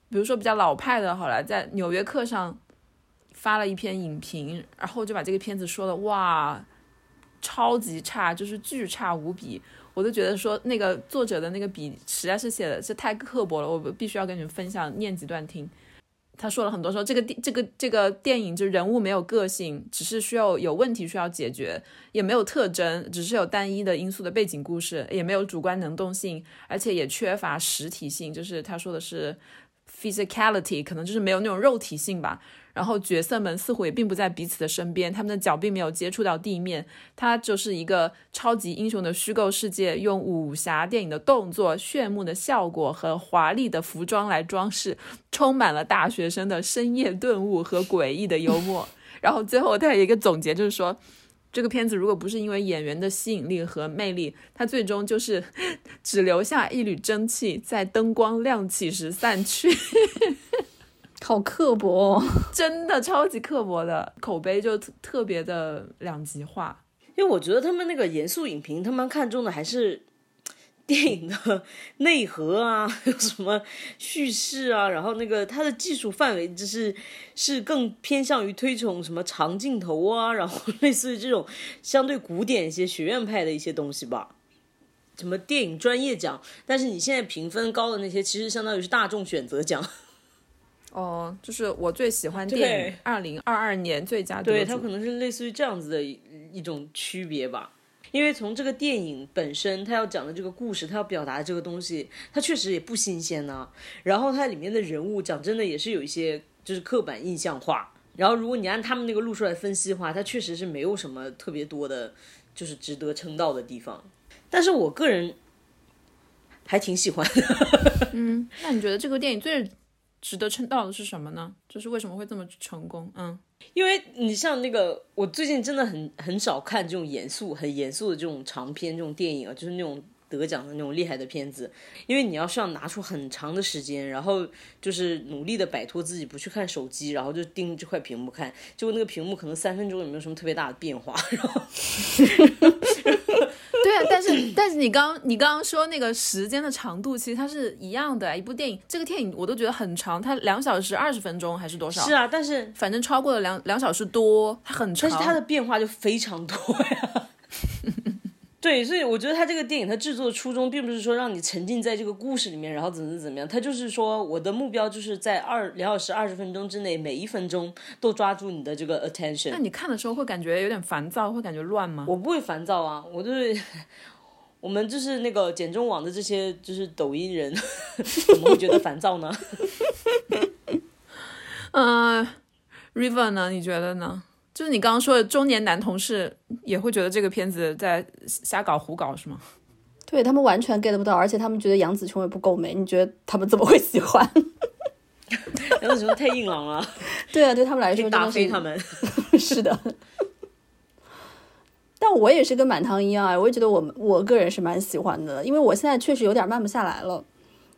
比如说比较老派的，好了，在《纽约客》上发了一篇影评，然后就把这个片子说的哇，超级差，就是巨差无比。我都觉得说那个作者的那个笔实在是写的是太刻薄了，我必须要跟你们分享念几段听。他说了很多说这个电这个这个电影就人物没有个性，只是需要有问题需要解决，也没有特征，只是有单一的因素的背景故事，也没有主观能动性，而且也缺乏实体性。就是他说的是 physicality，可能就是没有那种肉体性吧。然后角色们似乎也并不在彼此的身边，他们的脚并没有接触到地面。它就是一个超级英雄的虚构世界，用武侠电影的动作、炫目的效果和华丽的服装来装饰，充满了大学生的深夜顿悟和诡异的幽默。然后最后他有一个总结，就是说。这个片子如果不是因为演员的吸引力和魅力，它最终就是 只留下一缕蒸汽，在灯光亮起时散去。
好刻薄，
真的超级刻薄的口碑，就特别的两极化。
因为我觉得他们那个严肃影评，他们看重的还是。电影的内核啊，有什么叙事啊？然后那个它的技术范围就是是更偏向于推崇什么长镜头啊，然后类似于这种相对古典一些学院派的一些东西吧。什么电影专业奖？但是你现在评分高的那些，其实相当于是大众选择奖。
哦，就是我最喜欢电影二零二二年最佳
对，它可能是类似于这样子的一一种区别吧。因为从这个电影本身，它要讲的这个故事，它要表达的这个东西，它确实也不新鲜呢。然后它里面的人物，讲真的也是有一些就是刻板印象化。然后如果你按他们那个路数来分析的话，它确实是没有什么特别多的，就是值得称道的地方。但是我个人还挺喜欢的。
嗯，那你觉得这个电影最值得称道的是什么呢？就是为什么会这么成功？嗯。
因为你像那个，我最近真的很很少看这种严肃、很严肃的这种长片、这种电影啊，就是那种得奖的那种厉害的片子。因为你要是要拿出很长的时间，然后就是努力的摆脱自己，不去看手机，然后就盯这块屏幕看，结果那个屏幕可能三分钟也没有什么特别大的变化，然后。
对啊，但是但是你刚你刚刚说那个时间的长度，其实它是一样的。一部电影，这个电影我都觉得很长，它两小时二十分钟还是多少？
是啊，但是
反正超过了两两小时多，它很长。
但是它的变化就非常多呀。对，所以我觉得他这个电影，它制作的初衷并不是说让你沉浸在这个故事里面，然后怎么怎么样，他就是说我的目标就是在二两小时二十分钟之内，每一分钟都抓住你的这个 attention。
那你看的时候会感觉有点烦躁，会感觉乱吗？
我不会烦躁啊，我就是我们就是那个简中网的这些就是抖音人，怎么会觉得烦躁呢？
嗯，River 呢？你觉得呢？就是你刚刚说的中年男同事也会觉得这个片子在瞎搞胡搞是吗？
对他们完全 get 不到，而且他们觉得杨紫琼也不够美，你觉得他们怎么会喜欢？
杨紫琼太硬朗了。
对啊，对他们来说
打飞他们。
是的。但我也是跟满堂一样啊，我也觉得我我个人是蛮喜欢的，因为我现在确实有点慢不下来了。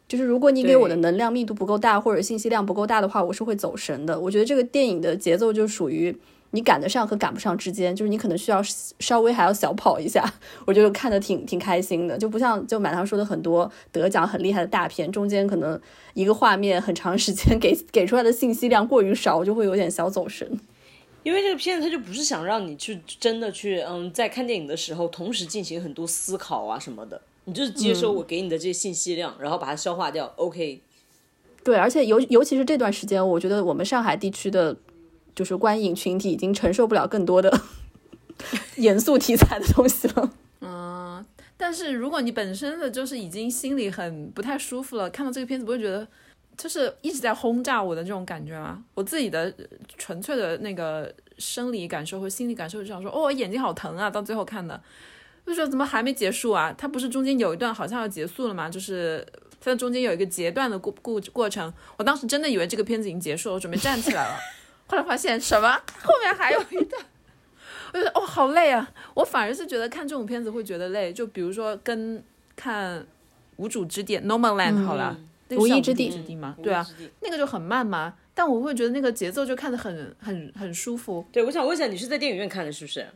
就是如果你给我的能量密度不够大，或者信息量不够大的话，我是会走神的。我觉得这个电影的节奏就属于。你赶得上和赶不上之间，就是你可能需要稍微还要小跑一下，我觉得看的挺挺开心的，就不像就满堂说的很多得奖很厉害的大片，中间可能一个画面很长时间 给给出来的信息量过于少，我就会有点小走神。
因为这个片子它就不是想让你去真的去嗯，在看电影的时候同时进行很多思考啊什么的，你就是接收我给你的这些信息量，然后把它消化掉。OK。
对，而且尤尤其是这段时间，我觉得我们上海地区的。就是观影群体已经承受不了更多的 严肃题材的东西了。
嗯，但是如果你本身的就是已经心里很不太舒服了，看到这个片子不会觉得就是一直在轰炸我的这种感觉吗？我自己的纯粹的那个生理感受和心理感受就想说，哦，我眼睛好疼啊！到最后看的，就说怎么还没结束啊？它不是中间有一段好像要结束了吗？就是它中间有一个截断的过过过程，我当时真的以为这个片子已经结束了，我准备站起来了。后来发现什么？后面还有一段，我觉得哦，好累啊！我反而是觉得看这种片子会觉得累。就比如说跟看《无主之地》（No Man Land） 好了，《
无
意
之地》
吗？对啊，那个就很慢嘛，但我会觉得那个节奏就看得很很很舒服。
对，我想问一下，你是在电影院看的，是不是？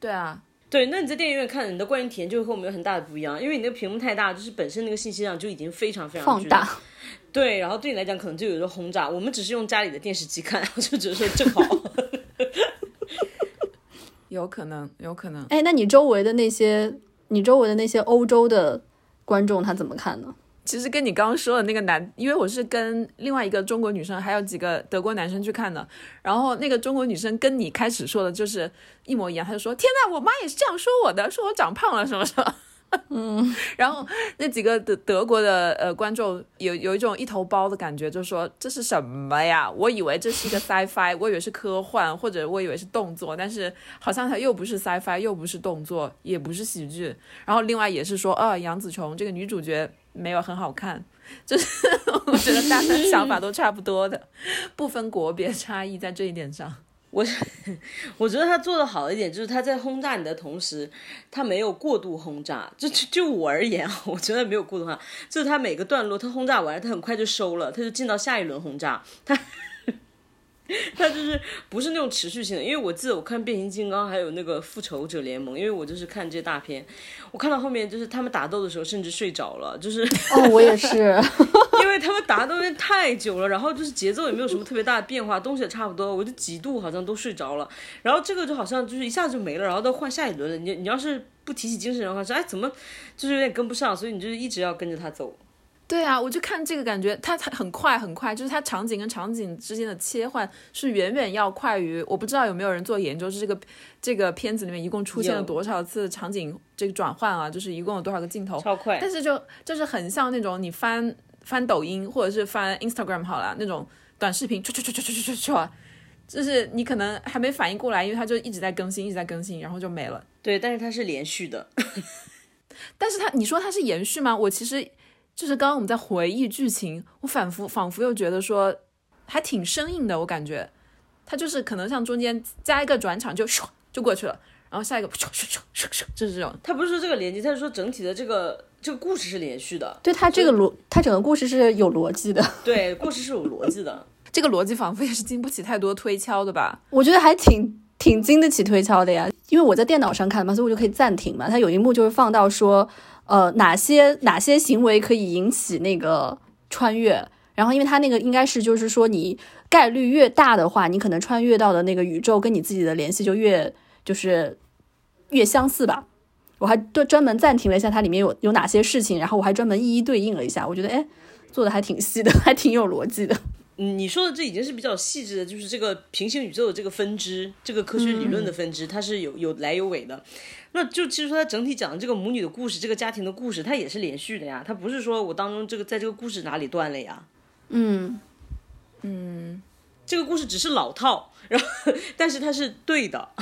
对啊，
对，那你在电影院看，你的观影体验就会和我们有很大的不一样，因为你那个屏幕太大，就是本身那个信息量就已经非常非常
放大。
对，然后对你来讲可能就有一个轰炸。我们只是用家里的电视机看，然后就觉得说正好。
有可能，有可能。
哎，那你周围的那些，你周围的那些欧洲的观众他怎么看呢？
其实跟你刚刚说的那个男，因为我是跟另外一个中国女生，还有几个德国男生去看的。然后那个中国女生跟你开始说的就是一模一样，她就说：“天呐，我妈也是这样说我的，说我长胖了什么什么。”嗯，然后那几个德德国的呃观众有有一种一头包的感觉，就说这是什么呀？我以为这是一个 sci-fi，我以为是科幻，或者我以为是动作，但是好像它又不是 sci-fi，又不是动作，也不是喜剧。然后另外也是说，啊，杨紫琼这个女主角没有很好看，就是我觉得大家的想法都差不多的，不分国别差异在这一点上。
我我觉得他做的好一点，就是他在轰炸你的同时，他没有过度轰炸。就就就我而言啊，我觉得没有过度轰炸，就是他每个段落他轰炸完，他很快就收了，他就进到下一轮轰炸。他他就是不是那种持续性的，因为我记得我看变形金刚还有那个复仇者联盟，因为我就是看这些大片，我看到后面就是他们打斗的时候甚至睡着了，就是
哦，我也是。
因为他们打斗时太久了，然后就是节奏也没有什么特别大的变化，东西也差不多，我就几度好像都睡着了。然后这个就好像就是一下子就没了，然后到换下一轮了。你你要是不提起精神的话，说哎怎么就是有点跟不上，所以你就是一直要跟着他走。
对啊，我就看这个感觉，它它很快很快，就是它场景跟场景之间的切换是远远要快于我不知道有没有人做研究，是这个这个片子里面一共出现了多少次场景这个转换啊，就是一共有多少个镜头，
超快。
但是就就是很像那种你翻。翻抖音或者是翻 Instagram 好了，那种短视频，唰唰唰唰唰唰唰，就是你可能还没反应过来，因为它就一直在更新，一直在更新，然后就没了。
对，但是它是连续的。
但是它，你说它是延续吗？我其实就是刚刚我们在回忆剧情，我仿佛仿佛又觉得说还挺生硬的，我感觉它就是可能像中间加一个转场就唰就过去了，然后下一个唰唰唰唰唰，就是这种。
它不是说这个连接，它是说整体的这个。这个故事是连续的，
对它这个逻，它整个故事是有逻辑的。
对，故事是有逻辑的，
这个逻辑仿佛也是经不起太多推敲的吧？
我觉得还挺挺经得起推敲的呀，因为我在电脑上看嘛，所以我就可以暂停嘛。它有一幕就是放到说，呃，哪些哪些行为可以引起那个穿越，然后因为它那个应该是就是说你概率越大的话，你可能穿越到的那个宇宙跟你自己的联系就越就是越相似吧。我还专专门暂停了一下，它里面有有哪些事情，然后我还专门一一对应了一下，我觉得哎，做的还挺细的，还挺有逻辑的。
你说的这已经是比较细致的，就是这个平行宇宙的这个分支，这个科学理论的分支，它是有有来有尾的。那就其实说它整体讲的这个母女的故事，这个家庭的故事，它也是连续的呀，它不是说我当中这个在这个故事哪里断了呀？
嗯
嗯，
这个故事只是老套，然后但是它是对的。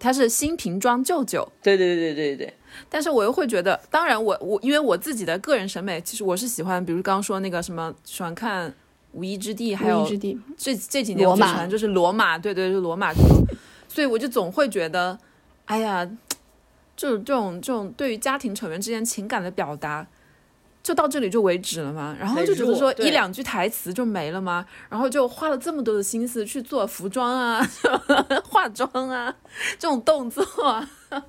它是新瓶装旧酒，
对对对对对对。
但是我又会觉得，当然我我因为我自己的个人审美，其实我是喜欢，比如刚刚说那个什么，喜欢看《无依之地》，还有这这几年我最喜欢就是罗马，对对，是罗马。所以我就总会觉得，哎呀，这种这种这种对于家庭成员之间情感的表达。就到这里就为止了吗？然后就只是说一两句台词就没了吗？然后就花了这么多的心思去做服装啊、化妆啊这种动作啊，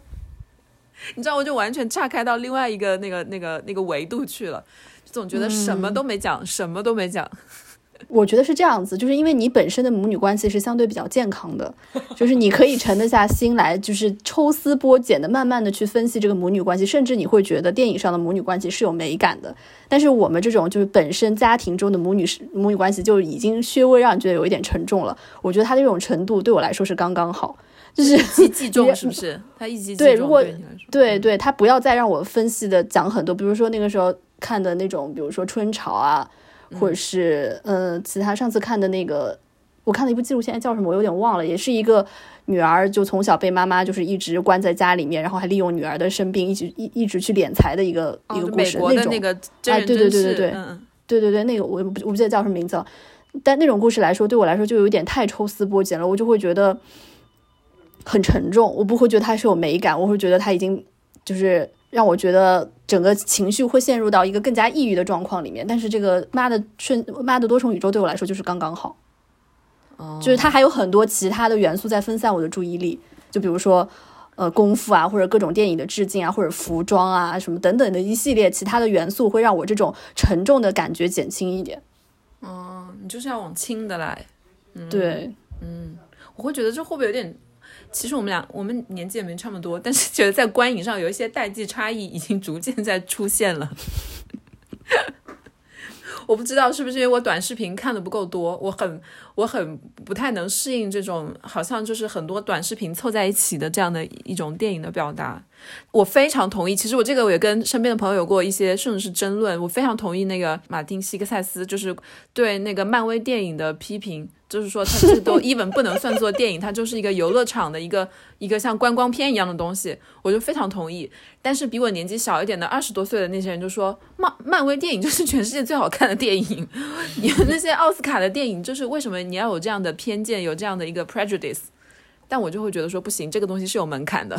你知道，我就完全岔开到另外一个那个那个那个维度去了，总觉得什么都没讲，什么都没讲。
我觉得是这样子，就是因为你本身的母女关系是相对比较健康的，就是你可以沉得下心来，就是抽丝剥茧的，慢慢的去分析这个母女关系，甚至你会觉得电影上的母女关系是有美感的。但是我们这种就是本身家庭中的母女母女关系就已经稍微让你觉得有一点沉重了。我觉得他这种程度对我来说是刚刚好，就是
一击即中，是不是？他一击。
对，如果对对，他不要再让我分析的讲很多，比如说那个时候看的那种，比如说春潮啊。或者是呃，其他上次看的那个，我看了一部纪录片，叫什么我有点忘了，也是一个女儿就从小被妈妈就是一直关在家里面，然后还利用女儿的生病一直一一直去敛财的一个一个故事，那种哎，对对对对对，对对对，那个我不我不记得叫什么名字了，但那种故事来说，对我来说就有点太抽丝剥茧了，我就会觉得很沉重，我不会觉得它是有美感，我会觉得它已经就是让我觉得。整个情绪会陷入到一个更加抑郁的状况里面，但是这个妈的瞬妈的多重宇宙对我来说就是刚刚好，就是它还有很多其他的元素在分散我的注意力，就比如说呃功夫啊，或者各种电影的致敬啊，或者服装啊什么等等的一系列其他的元素，会让我这种沉重的感觉减轻一点。
哦，你就是要往轻的来，
对，
嗯，我会觉得这会不会有点。其实我们俩我们年纪也没差么多，但是觉得在观影上有一些代际差异已经逐渐在出现了。我不知道是不是因为我短视频看的不够多，我很我很不太能适应这种好像就是很多短视频凑在一起的这样的一种电影的表达。我非常同意，其实我这个我也跟身边的朋友有过一些甚至是争论。我非常同意那个马丁·西克塞斯就是对那个漫威电影的批评。就是说，它这都 even 不能算作电影，它就是一个游乐场的一个一个像观光片一样的东西，我就非常同意。但是比我年纪小一点的二十多岁的那些人就说，漫漫威电影就是全世界最好看的电影，你们那些奥斯卡的电影就是为什么你要有这样的偏见，有这样的一个 prejudice？但我就会觉得说不行，这个东西是有门槛的。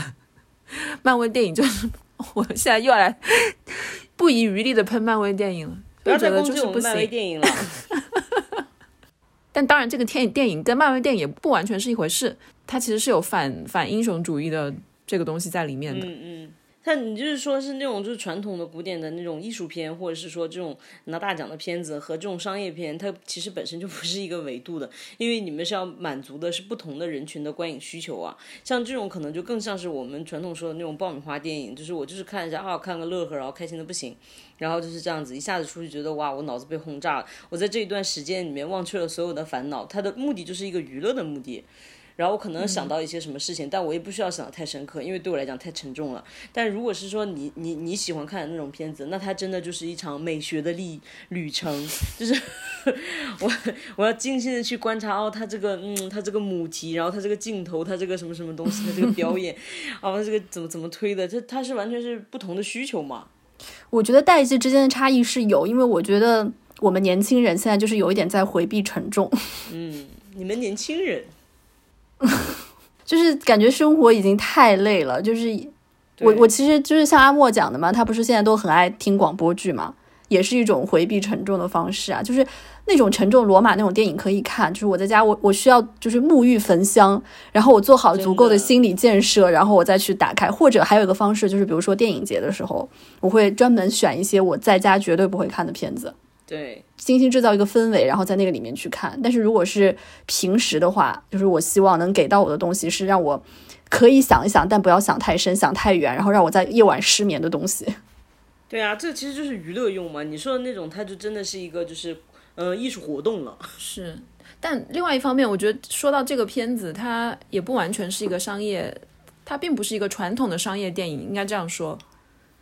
漫威电影就是，我现在又要来不遗余力的喷漫威电影了，
不要再
攻击
我们漫威电影了。
但当然，这个电影电影跟漫威电影不完全是一回事，它其实是有反反英雄主义的这个东西在里面的。
嗯嗯。但你就是说，是那种就是传统的古典的那种艺术片，或者是说这种拿大奖的片子和这种商业片，它其实本身就不是一个维度的，因为你们是要满足的是不同的人群的观影需求啊。像这种可能就更像是我们传统说的那种爆米花电影，就是我就是看一下啊，看个乐呵，然后开心的不行，然后就是这样子一下子出去觉得哇，我脑子被轰炸了，我在这一段时间里面忘却了所有的烦恼，它的目的就是一个娱乐的目的。然后我可能想到一些什么事情，但我也不需要想的太深刻，因为对我来讲太沉重了。但如果是说你你你喜欢看的那种片子，那它真的就是一场美学的历旅程，就是 我我要精心的去观察哦，它这个嗯，它这个母题，然后它这个镜头，它这个什么什么东西，它这个表演，哦，这个怎么怎么推的，这它是完全是不同的需求嘛。
我觉得代际之间的差异是有，因为我觉得我们年轻人现在就是有一点在回避沉重。
嗯，你们年轻人。
就是感觉生活已经太累了，就是我我其实就是像阿莫讲的嘛，他不是现在都很爱听广播剧嘛，也是一种回避沉重的方式啊。就是那种沉重罗马那种电影可以看，就是我在家我我需要就是沐浴焚香，然后我做好足够的心理建设，然后我再去打开。或者还有一个方式就是，比如说电影节的时候，我会专门选一些我在家绝对不会看的片子。
对，
精心制造一个氛围，然后在那个里面去看。但是如果是平时的话，就是我希望能给到我的东西是让我可以想一想，但不要想太深、想太远，然后让我在夜晚失眠的东西。
对啊，这其实就是娱乐用嘛。你说的那种，它就真的是一个就是呃艺术活动了。
是，但另外一方面，我觉得说到这个片子，它也不完全是一个商业，它并不是一个传统的商业电影，应该这样说。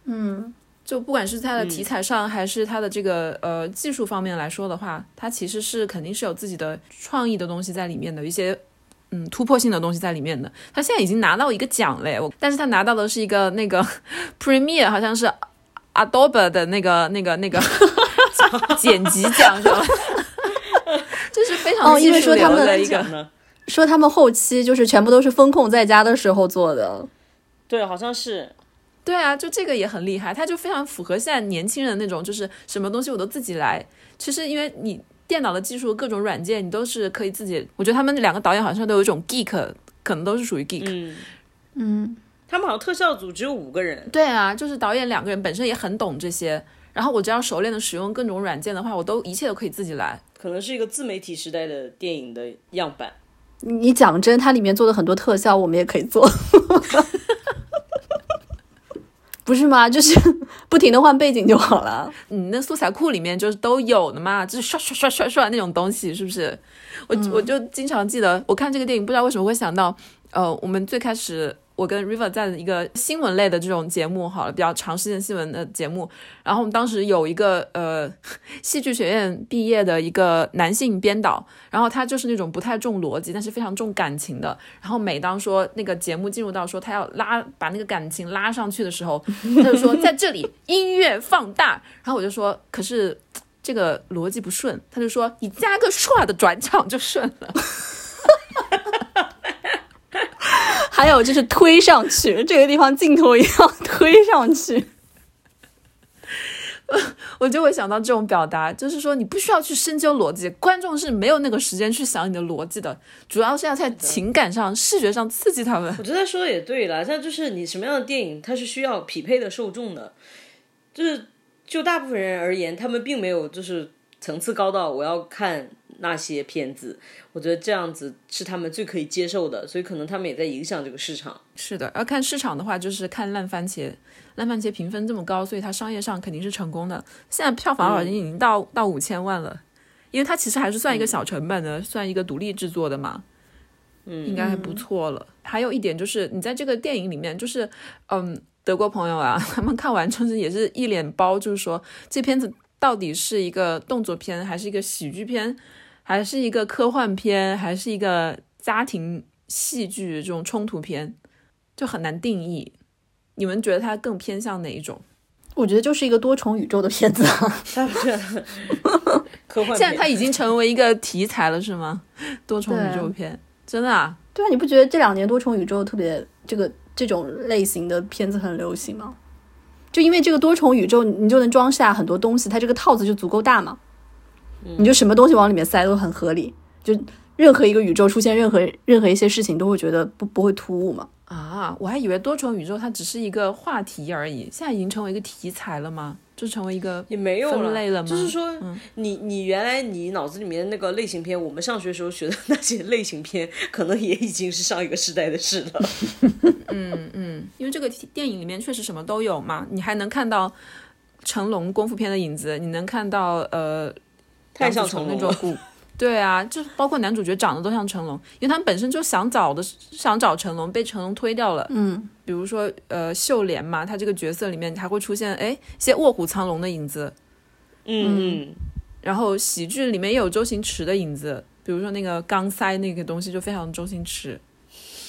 嗯。
就不管是它的题材上，还是它的这个呃技术方面来说的话，它其实是肯定是有自己的创意的东西在里面的一些嗯突破性的东西在里面的。他现在已经拿到一个奖嘞，我但是他拿到的是一个那个 Premiere，好像是 Adobe 的那个那个那个 剪辑奖是吧？这是非常
技术流
的一个，
说他们后期就是全部都是风控在家的时候做的，
对，好像是。
对啊，就这个也很厉害，他就非常符合现在年轻人那种，就是什么东西我都自己来。其实因为你电脑的技术、各种软件，你都是可以自己。我觉得他们两个导演好像都有一种 geek，可能都是属于 geek。
嗯嗯，
他们好像特效组只有五个人。
对啊，就是导演两个人本身也很懂这些，然后我只要熟练的使用各种软件的话，我都一切都可以自己来。
可能是一个自媒体时代的电影的样板。
你讲真，它里面做的很多特效，我们也可以做。不是吗？就是不停的换背景就好了。
你那素材库里面就是都有的嘛，就是刷刷刷刷刷那种东西，是不是？我我就经常记得，我看这个电影，不知道为什么会想到，呃，我们最开始。我跟 River 在一个新闻类的这种节目，好了，比较长时间新闻的节目。然后我们当时有一个呃 戏剧学院毕业的一个男性编导，然后他就是那种不太重逻辑，但是非常重感情的。然后每当说那个节目进入到说他要拉把那个感情拉上去的时候，他就说在这里音乐放大。然后我就说，可是这个逻辑不顺。他就说你加个唰的转场就顺了。
还有就是推上去，这个地方镜头一样推上去，
我就会想到这种表达，就是说你不需要去深究逻辑，观众是没有那个时间去想你的逻辑的，主要是要在情感上、视觉上刺激他们。
我觉得说的也对了，像就是你什么样的电影，它是需要匹配的受众的，就是就大部分人而言，他们并没有就是层次高到我要看那些片子。我觉得这样子是他们最可以接受的，所以可能他们也在影响这个市场。
是的，要看市场的话，就是看烂番茄，烂番茄评分这么高，所以它商业上肯定是成功的。现在票房好像已经到、到五千万了，因为它其实还是算一个小成本的，算一个独立制作的嘛。嗯，应该还不错了。还有一点就是，你在这个电影里面，就是嗯，德国朋友啊，他们看完就是也是一脸包，就是说这片子到底是一个动作片，还是一个喜剧片，还是一个科幻片，还是一个家庭戏剧这种冲突片，就很难定义。你们觉得它更偏向哪一种？
我觉得就是一个多重宇宙的片子啊。
他不是 科幻，
现在它已经成为一个题材了，是吗？多重宇宙片，真的啊？
对啊，你不觉得这两年多重宇宙特别这个这种类型的片子很流行吗？就因为这个多重宇宙，你就能装下很多东西，它这个套子就足够大嘛，你就什么东西往里面塞都很合理，就任何一个宇宙出现任何任何一些事情都会觉得不不会突兀嘛。
啊，我还以为多重宇宙它只是一个话题而已，现在已经成为一个题材了吗？就成为一个
也没有
分类了吗？
就是说，你你原来你脑子里面那个类型片，我们上学时候学的那些类型片，可能也已经是上一个时代的事了。
嗯嗯，因为这个电影里面确实什么都有嘛，你还能看到成龙功夫片的影子，你能看到呃
太像
杨紫琼
成龙了
那种古。对啊，就包括男主角长得都像成龙，因为他们本身就想找的想找成龙，被成龙推掉了。
嗯，
比如说呃秀莲嘛，他这个角色里面还会出现哎一些卧虎藏龙的影子，
嗯嗯，
然后喜剧里面也有周星驰的影子，比如说那个钢塞那个东西就非常周星驰，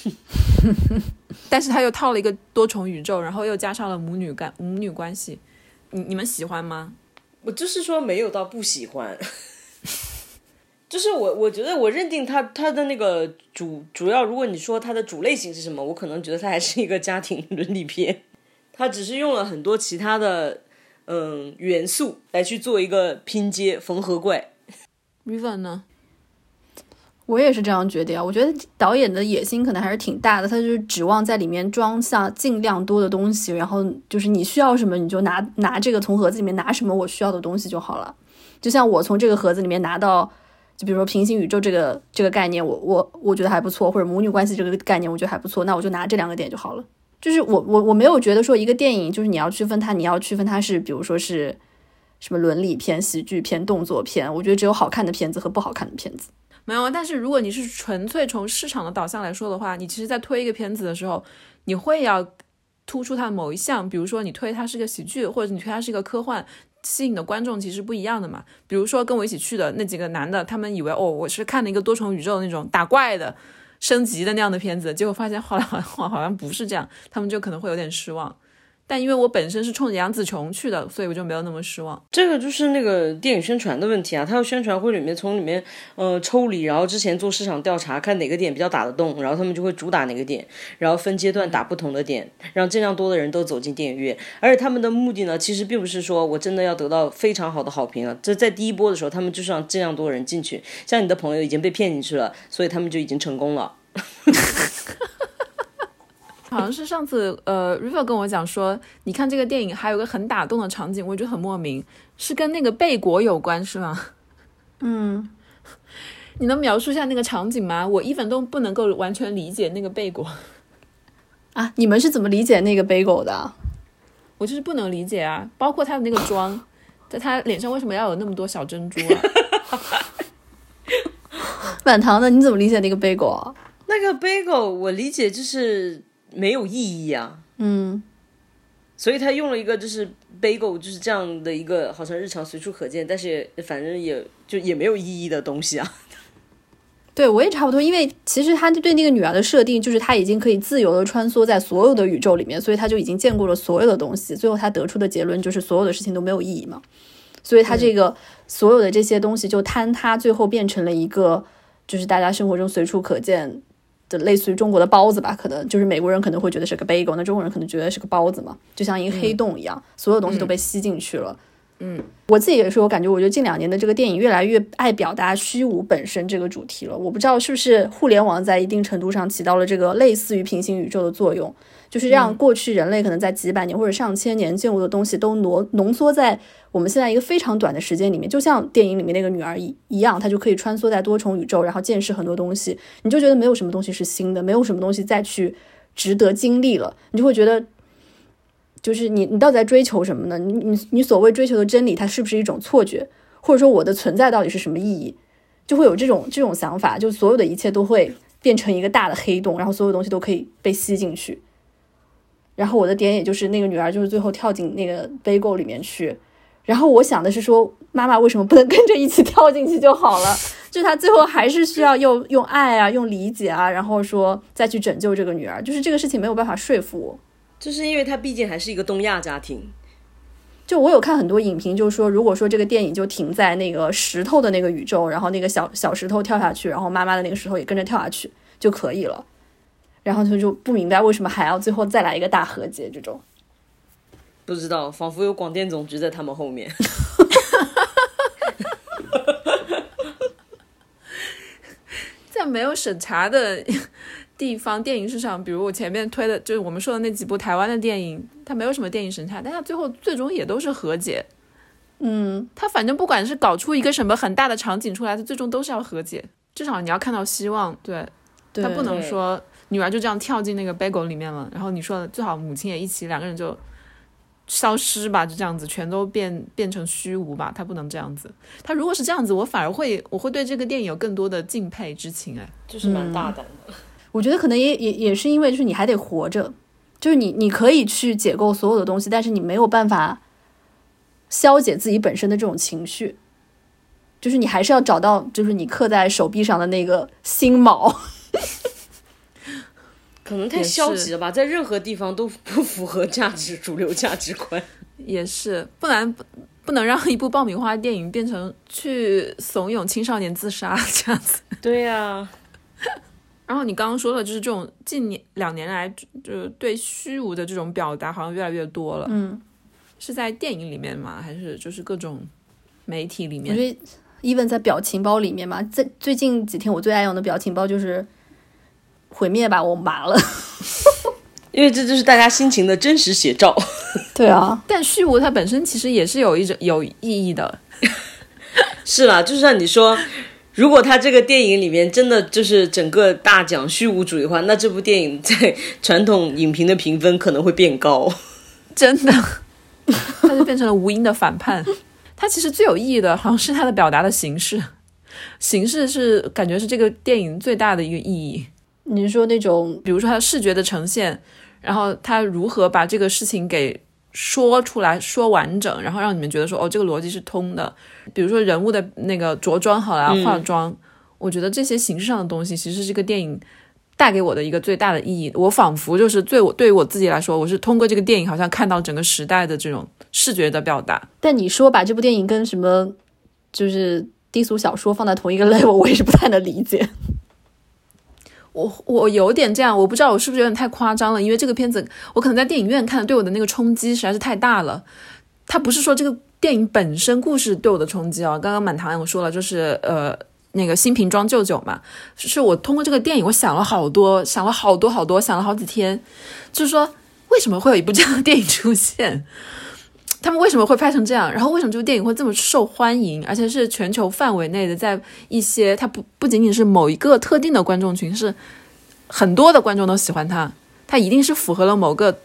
但是他又套了一个多重宇宙，然后又加上了母女关母女关系，你你们喜欢吗？
我就是说没有到不喜欢。就是我，我觉得我认定他他的那个主主要，如果你说他的主类型是什么，我可能觉得他还是一个家庭 伦理片，他只是用了很多其他的嗯元素来去做一个拼接缝合怪。
米粉呢？
我也是这样觉得呀。我觉得导演的野心可能还是挺大的，他就是指望在里面装下尽量多的东西，然后就是你需要什么你就拿拿这个从盒子里面拿什么我需要的东西就好了。就像我从这个盒子里面拿到，就比如说平行宇宙这个这个概念，我我我觉得还不错，或者母女关系这个概念我觉得还不错，那我就拿这两个点就好了。就是我我我没有觉得说一个电影就是你要区分它，你要区分它是比如说是什么伦理片、喜剧片、动作片，我觉得只有好看的片子和不好看的片子。
没有，但是如果你是纯粹从市场的导向来说的话，你其实在推一个片子的时候，你会要突出它的某一项，比如说你推它是个喜剧，或者你推它是一个科幻，吸引的观众其实不一样的嘛。比如说跟我一起去的那几个男的，他们以为哦我是看了一个多重宇宙那种打怪的、升级的那样的片子，结果发现后来好像 好像不是这样，他们就可能会有点失望。但因为我本身是冲着杨紫琼去的，所以我就没有那么失望。
这个就是那个电影宣传的问题啊，他要宣传会里面从里面呃抽离，然后之前做市场调查，看哪个点比较打得动，然后他们就会主打哪个点，然后分阶段打不同的点，让尽量多的人都走进电影院。而且他们的目的呢，其实并不是说我真的要得到非常好的好评啊，这在第一波的时候，他们就是让尽量多的人进去。像你的朋友已经被骗进去了，所以他们就已经成功了。
好像是上次呃，River 跟我讲说，你看这个电影还有个很打动的场景，我觉得很莫名，是跟那个贝果有关是吗？
嗯，
你能描述一下那个场景吗？我一分都不能够完全理解那个贝果，
啊，你们是怎么理解那个 bagel 的啊？
我就是不能理解啊，包括他的那个妆，在他脸上为什么要有那么多小珍珠啊？
满堂的，你怎么理解那个 bagel 啊？
那个 bagel 我理解就是没有意义啊，
嗯，
所以他用了一个就是 bagel 就是这样的一个好像日常随处可见，但是也反正也就也没有意义的东西啊。
对我也差不多，因为其实他对那个女儿的设定就是他已经可以自由的穿梭在所有的宇宙里面，所以他就已经见过了所有的东西，最后他得出的结论就是所有的事情都没有意义嘛。所以他这个所有的这些东西就坍塌，最后变成了一个就是大家生活中随处可见的，类似于中国的包子吧，可能就是美国人可能会觉得是个 bagel，那中国人可能觉得是个包子嘛，就像一个黑洞一样，所有东西都被吸进去了。
嗯，嗯
我自己也是，我感觉，我觉得近两年的这个电影越来越爱表达虚无本身这个主题了。我不知道是不是互联网在一定程度上起到了这个类似于平行宇宙的作用，就是让过去人类可能在几百年或者上千年见过的东西都浓浓缩在我们现在一个非常短的时间里面，就像电影里面那个女儿一一样，她就可以穿梭在多重宇宙，然后见识很多东西，你就觉得没有什么东西是新的，没有什么东西再去值得经历了，你就会觉得。就是你，你到底在追求什么呢？你你你所谓追求的真理，它是不是一种错觉？或者说我的存在到底是什么意义？就会有这种这种想法，就所有的一切都会变成一个大的黑洞，然后所有东西都可以被吸进去。然后我的点也就是那个女儿，就是最后跳进那个 bagel 里面去。然后我想的是说，妈妈为什么不能跟着一起跳进去就好了？就她最后还是需要用用爱啊，用理解啊，然后说再去拯救这个女儿。就是这个事情没有办法说服我。
就是因为它毕竟还是一个东亚家庭，
就我有看很多影评，就是说，如果说这个电影就停在那个石头的那个宇宙，然后那个小小石头跳下去，然后妈妈的那个石头也跟着跳下去就可以了，然后他就不明白为什么还要最后再来一个大和解这种。
不知道，仿佛有广电总局在他们后面，
在没有审查的。地方电影市场，比如我前面推的，就是我们说的那几部台湾的电影，它没有什么电影审查，但它最后最终也都是和解。
嗯，
它反正不管是搞出一个什么很大的场景出来，它最终都是要和解。至少你要看到希望，对，它不能说女儿就这样跳进那个 bagel 里面了，然后你说最好母亲也一起，两个人就消失吧，就这样子，全都变变成虚无吧，它不能这样子。它如果是这样子，我反而会我会对这个电影有更多的敬佩之情，哎，
就是蛮大胆的。
我觉得可能也也也是因为，就是你还得活着，就是你你可以去解构所有的东西，但是你没有办法消解自己本身的这种情绪，就是你还是要找到，就是你刻在手臂上的那个心锚。
可能太消极了吧，在任何地方都不符合价值主流价值观。
也是，不然不不能让一部爆米花电影变成去怂恿青少年自杀这样子。
对呀。
然后你刚刚说的，就是这种近年两年来，就是对虚无的这种表达，好像越来越多了。
嗯，
是在电影里面吗？还是就是各种媒体里面？
我觉得，even 在表情包里面嘛，在最近几天我最爱用的表情包就是“毁灭吧，我麻了”，
因为这就是大家心情的真实写照。
对啊，
但虚无它本身其实也是有一种有意义的。
是啦，就像你说。如果他这个电影里面真的就是整个大讲虚无主义的话，那这部电影在传统影评的评分可能会变高，
真的，他就变成了无音的反叛。他其实最有意义的，好像是他的表达的形式，形式是感觉是这个电影最大的一个意义。
你是说那种，
比如说他的视觉的呈现，然后他如何把这个事情给。说出来说完整，然后让你们觉得说哦，这个逻辑是通的。比如说人物的那个着装好了，化妆，我觉得这些形式上的东西，其实是这个电影带给我的一个最大的意义。我仿佛就是对我对于我自己来说，我是通过这个电影，好像看到整个时代的这种视觉的表达。
但你说把这部电影跟什么就是低俗小说放在同一个 level，我也是不太能理解。
我我有点这样，我不知道我是不是有点太夸张了，因为这个片子我可能在电影院看的，对我的那个冲击实在是太大了。他不是说这个电影本身故事对我的冲击啊，刚刚满堂我说了，就是呃那个新瓶装旧酒嘛，是我通过这个电影，我想了好多，想了好多好多，想了好几天，就是说为什么会有一部这样的电影出现。他们为什么会拍成这样？然后为什么这部电影会这么受欢迎？而且是全球范围内的，在一些它不不仅仅是某一个特定的观众群，是很多的观众都喜欢它。它一定是符合了某个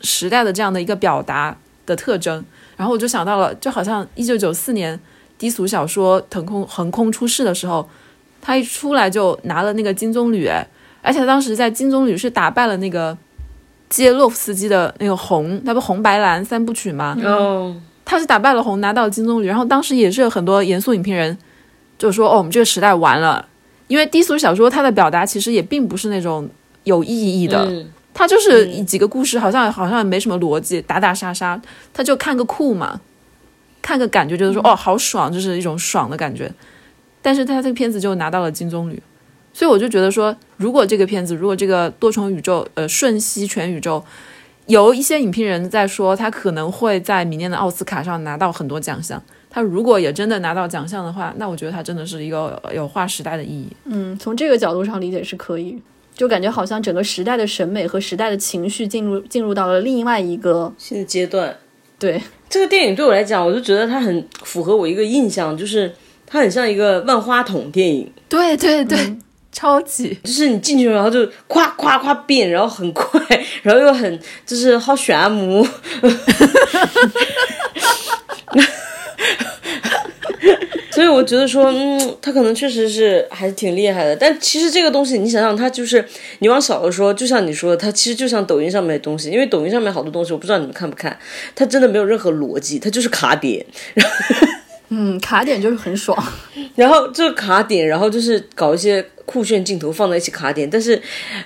时代的这样的一个表达的特征。然后我就想到了，就好像一九九四年低俗小说腾空横空出世的时候，他一出来就拿了那个金棕榈，而且当时在金棕榈是打败了那个。接洛夫斯基的那个红，那不红白蓝三部曲吗？
哦，
他是打败了红，拿到了金棕榈。然后当时也是有很多严肃影评人就说：“哦，我们这个时代完了。”因为低俗小说它的表达其实也并不是那种有意义的，它就是几个故事，好像好像没什么逻辑，打打杀杀，他就看个酷嘛，看个感觉，就是说哦，好爽，就是一种爽的感觉。但是他这个片子就拿到了金棕榈。所以我就觉得说，如果这个片子，如果这个多重宇宙，呃，瞬息全宇宙，有一些影评人在说，他可能会在明年的奥斯卡上拿到很多奖项。他如果也真的拿到奖项的话，那我觉得他真的是一个有划时代的意义。
嗯，从这个角度上理解是可以，就感觉好像整个时代的审美和时代的情绪进入进入到了另外一个
新的阶段。
对
这个电影对我来讲，我就觉得它很符合我一个印象，就是它很像一个万花筒电影。
对对对。超级，
就是你进去然后就夸夸夸变，然后很快，然后又很就是好炫目，所以我觉得说，嗯，他可能确实是还是挺厉害的。但其实这个东西，你想想，他就是你往小了说，就像你说的，他其实就像抖音上面的东西，因为抖音上面好多东西，我不知道你们看不看，它真的没有任何逻辑，它就是卡点。
嗯，卡点就是很爽，
然后就是卡点，然后就是搞一些酷炫镜头放在一起卡点，但是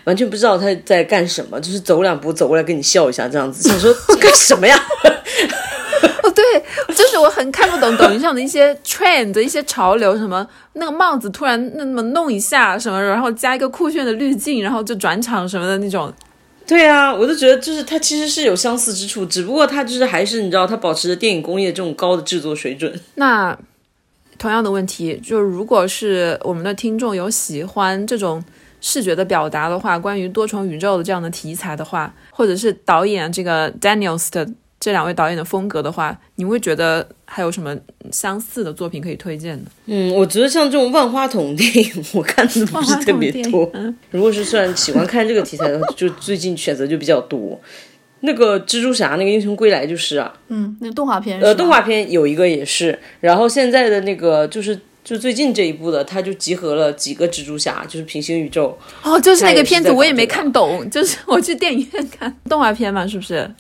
完全不知道他在干什么，就是走两步走过来跟你笑一下这样子，想说干什么呀？
哦，对，就是我很看不懂抖音上的一些 trend 一些潮流，什么那个帽子突然那么弄一下什么，然后加一个酷炫的滤镜，然后就转场什么的那种。
对啊，我就觉得就是它其实是有相似之处，只不过它就是还是你知道它保持着电影工业这种高的制作水准。
那同样的问题，就是如果是我们的听众有喜欢这种视觉的表达的话，关于多重宇宙的这样的题材的话，或者是导演这个 Daniels 的。这两位导演的风格的话，你会觉得还有什么相似的作品可以推荐的？
嗯，我觉得像这种万花筒电影，我看的不是特别多。如果是算喜欢看这个题材的，就最近选择就比较多。那个蜘蛛侠，那个英雄归来就是啊。
嗯，那动画片。
呃，动画片有一个也是。然后现在的那个就是就最近这一部的，它就集合了几个蜘蛛侠，就是平行宇宙。
哦，就是那个片子，我也没看懂，就是我去电影院看动画片嘛，是不是？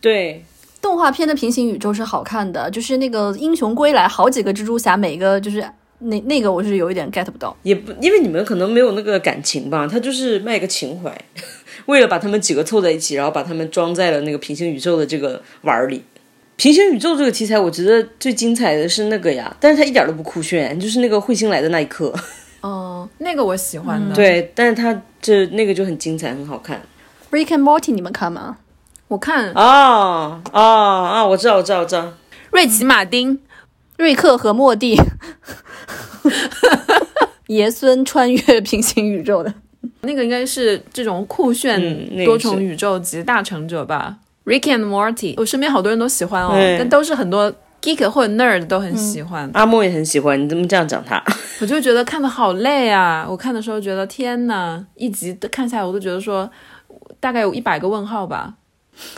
对。
动画片的平行宇宙是好看的，就是那个英雄归来，好几个蜘蛛侠，每个就是那那个我是有一点 get 不到，
也不因为你们可能没有那个感情吧，他就是卖个情怀，为了把他们几个凑在一起，然后把他们装在了那个平行宇宙的这个碗儿里。平行宇宙这个题材，我觉得最精彩的是那个呀，但是它一点都不酷炫，就是那个彗星来的那一刻。
哦，那个我喜欢的。
对，但是它这那个就很精彩，很好看。
Rick and Morty 你们看吗？
我看
啊啊啊！我知道，我知道，我知道。
瑞奇·马丁、
瑞克和莫蒂，爷孙穿越平行宇宙的
那个应该是这种酷炫多重宇宙级大成者吧？Rick and Morty，我身边好多人都喜欢哦，但都是很多 geek 或者 nerd 都很喜欢。
阿莫也很喜欢，你怎么这样讲他？
我就觉得看的好累啊！我看的时候觉得天呐，一集看下来我都觉得说大概有一百个问号吧。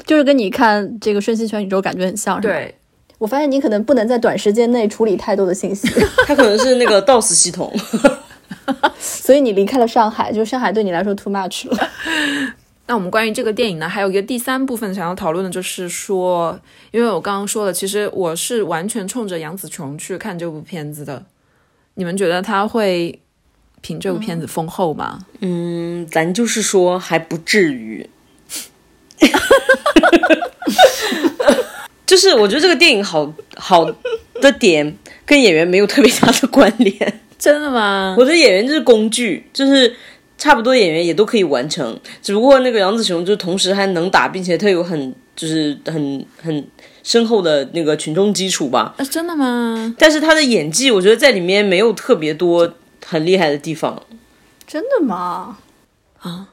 就是跟你看这个瞬息全宇宙感觉很像，
对
我发现你可能不能在短时间内处理太多的信息，
它可能是那个 DOS 系统，
所以你离开了上海，就上海对你来说 too much 了。
那我们关于这个电影呢，还有一个第三部分想要讨论的，就是说，因为我刚刚说了，其实我是完全冲着杨紫琼去看这部片子的，你们觉得他会凭这部片子丰厚吗？
嗯，咱就是说还不至于。就是我觉得这个电影好好的点跟演员没有特别大的关联，
真的吗？
我觉得演员就是工具，就是差不多演员也都可以完成，只不过那个杨紫琼就同时还能打，并且他有很就是很很深厚的那个群众基础吧？
啊，真的吗？
但是他的演技，我觉得在里面没有特别多很厉害的地方，
真的吗？
啊？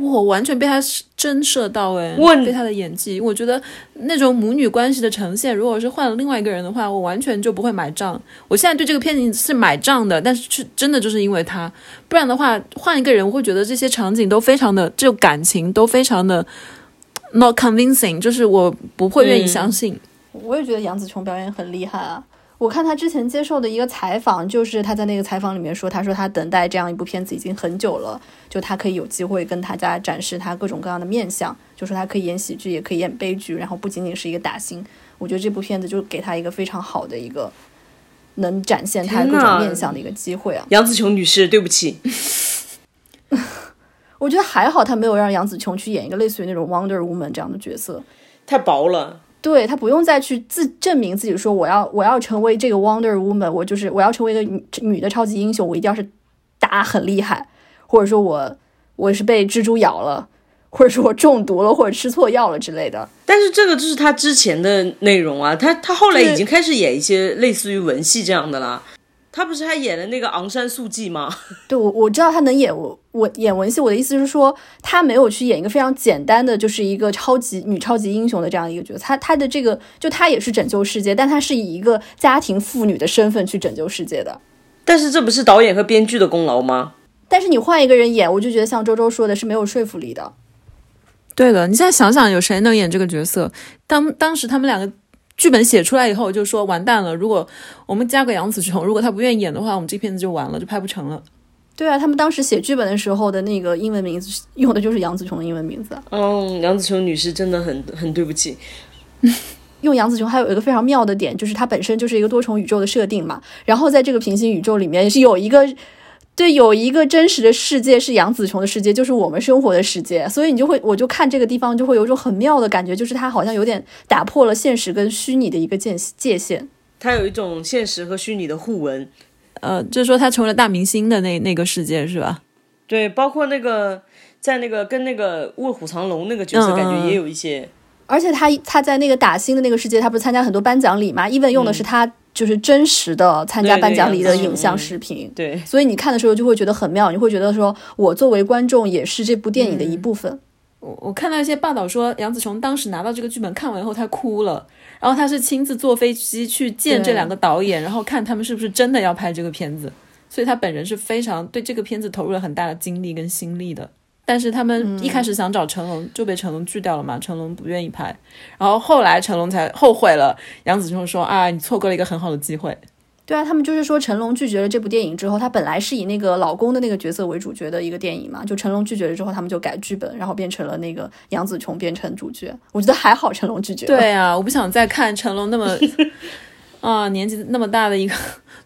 我完全被他震慑到哎，被他的演技，我觉得那种母女关系的呈现，如果是换了另外一个人的话，我完全就不会买账。我现在对这个片子是买账的，但是是真的就是因为他，不然的话换一个人，我会觉得这些场景都非常的，这种感情都非常的 not convincing，就是我不会愿意相信。
我也觉得杨紫琼表演很厉害啊。我看他之前接受的一个采访，就是他在那个采访里面说，他说他等待这样一部片子已经很久了，就他可以有机会跟大家展示他各种各样的面相，就说他可以演喜剧，也可以演悲剧，然后不仅仅是一个打星。我觉得这部片子就给他一个非常好的一个能展现他各种面相的一个机会啊！
杨紫琼女士，对不起，
我觉得还好，他没有让杨紫琼去演一个类似于那种 Wonder Woman 这样的角色，
太薄了。
对他不用再去自证明自己，说我要我要成为这个 Wonder Woman，我就是我要成为一个女女的超级英雄，我一定要是打很厉害，或者说我我是被蜘蛛咬了，或者说我中毒了，或者吃错药了之类的。
但是这个就是他之前的内容啊，他他后来已经开始演一些类似于文戏这样的啦。他不是还演了那个昂山素季吗？
对，我我知道他能演我我演文戏。我的意思是说，他没有去演一个非常简单的，就是一个超级女超级英雄的这样一个角色。他他的这个就他也是拯救世界，但他是以一个家庭妇女的身份去拯救世界的。
但是这不是导演和编剧的功劳吗？
但是你换一个人演，我就觉得像周周说的是没有说服力的。
对的，你现在想想，有谁能演这个角色？当当时他们两个。剧本写出来以后，就说完蛋了。如果我们加个杨紫琼，如果她不愿意演的话，我们这片子就完了，就拍不成了。
对啊，他们当时写剧本的时候的那个英文名字用的就是杨紫琼的英文名字。
嗯，杨紫琼女士真的很很对不起。
用杨紫琼还有一个非常妙的点，就是它本身就是一个多重宇宙的设定嘛。然后在这个平行宇宙里面，是有一个。对，有一个真实的世界是杨紫琼的世界，就是我们生活的世界，所以你就会，我就看这个地方就会有一种很妙的感觉，就是它好像有点打破了现实跟虚拟的一个界界限，
它有一种现实和虚拟的互文，
呃，就是说他成为了大明星的那那个世界是吧？
对，包括那个在那个跟那个卧虎藏龙那个角色，感觉也有一些，
而且他他在那个打星的那个世界，他不是参加很多颁奖礼嘛？even 用的是他。就是真实的参加颁奖礼的影像视频，
对，
所以你看的时候就会觉得很妙，你会觉得说，我作为观众也是这部电影的一部分。
我我看到一些报道说，杨紫琼当时拿到这个剧本看完以后，她哭了，然后她是亲自坐飞机去见这两个导演，然后看他们是不是真的要拍这个片子，所以她本人是非常对这个片子投入了很大的精力跟心力的。但是他们一开始想找成龙，就被成龙拒掉了嘛。成龙不愿意拍，然后后来成龙才后悔了。杨紫琼说：“啊，你错过了一个很好的机会。”
对啊，他们就是说成龙拒绝了这部电影之后，他本来是以那个老公的那个角色为主角的一个电影嘛。就成龙拒绝了之后，他们就改剧本，然后变成了那个杨紫琼变成主角。我觉得还好，成龙拒绝。
对啊，我不想再看成龙那么 啊年纪那么大的一个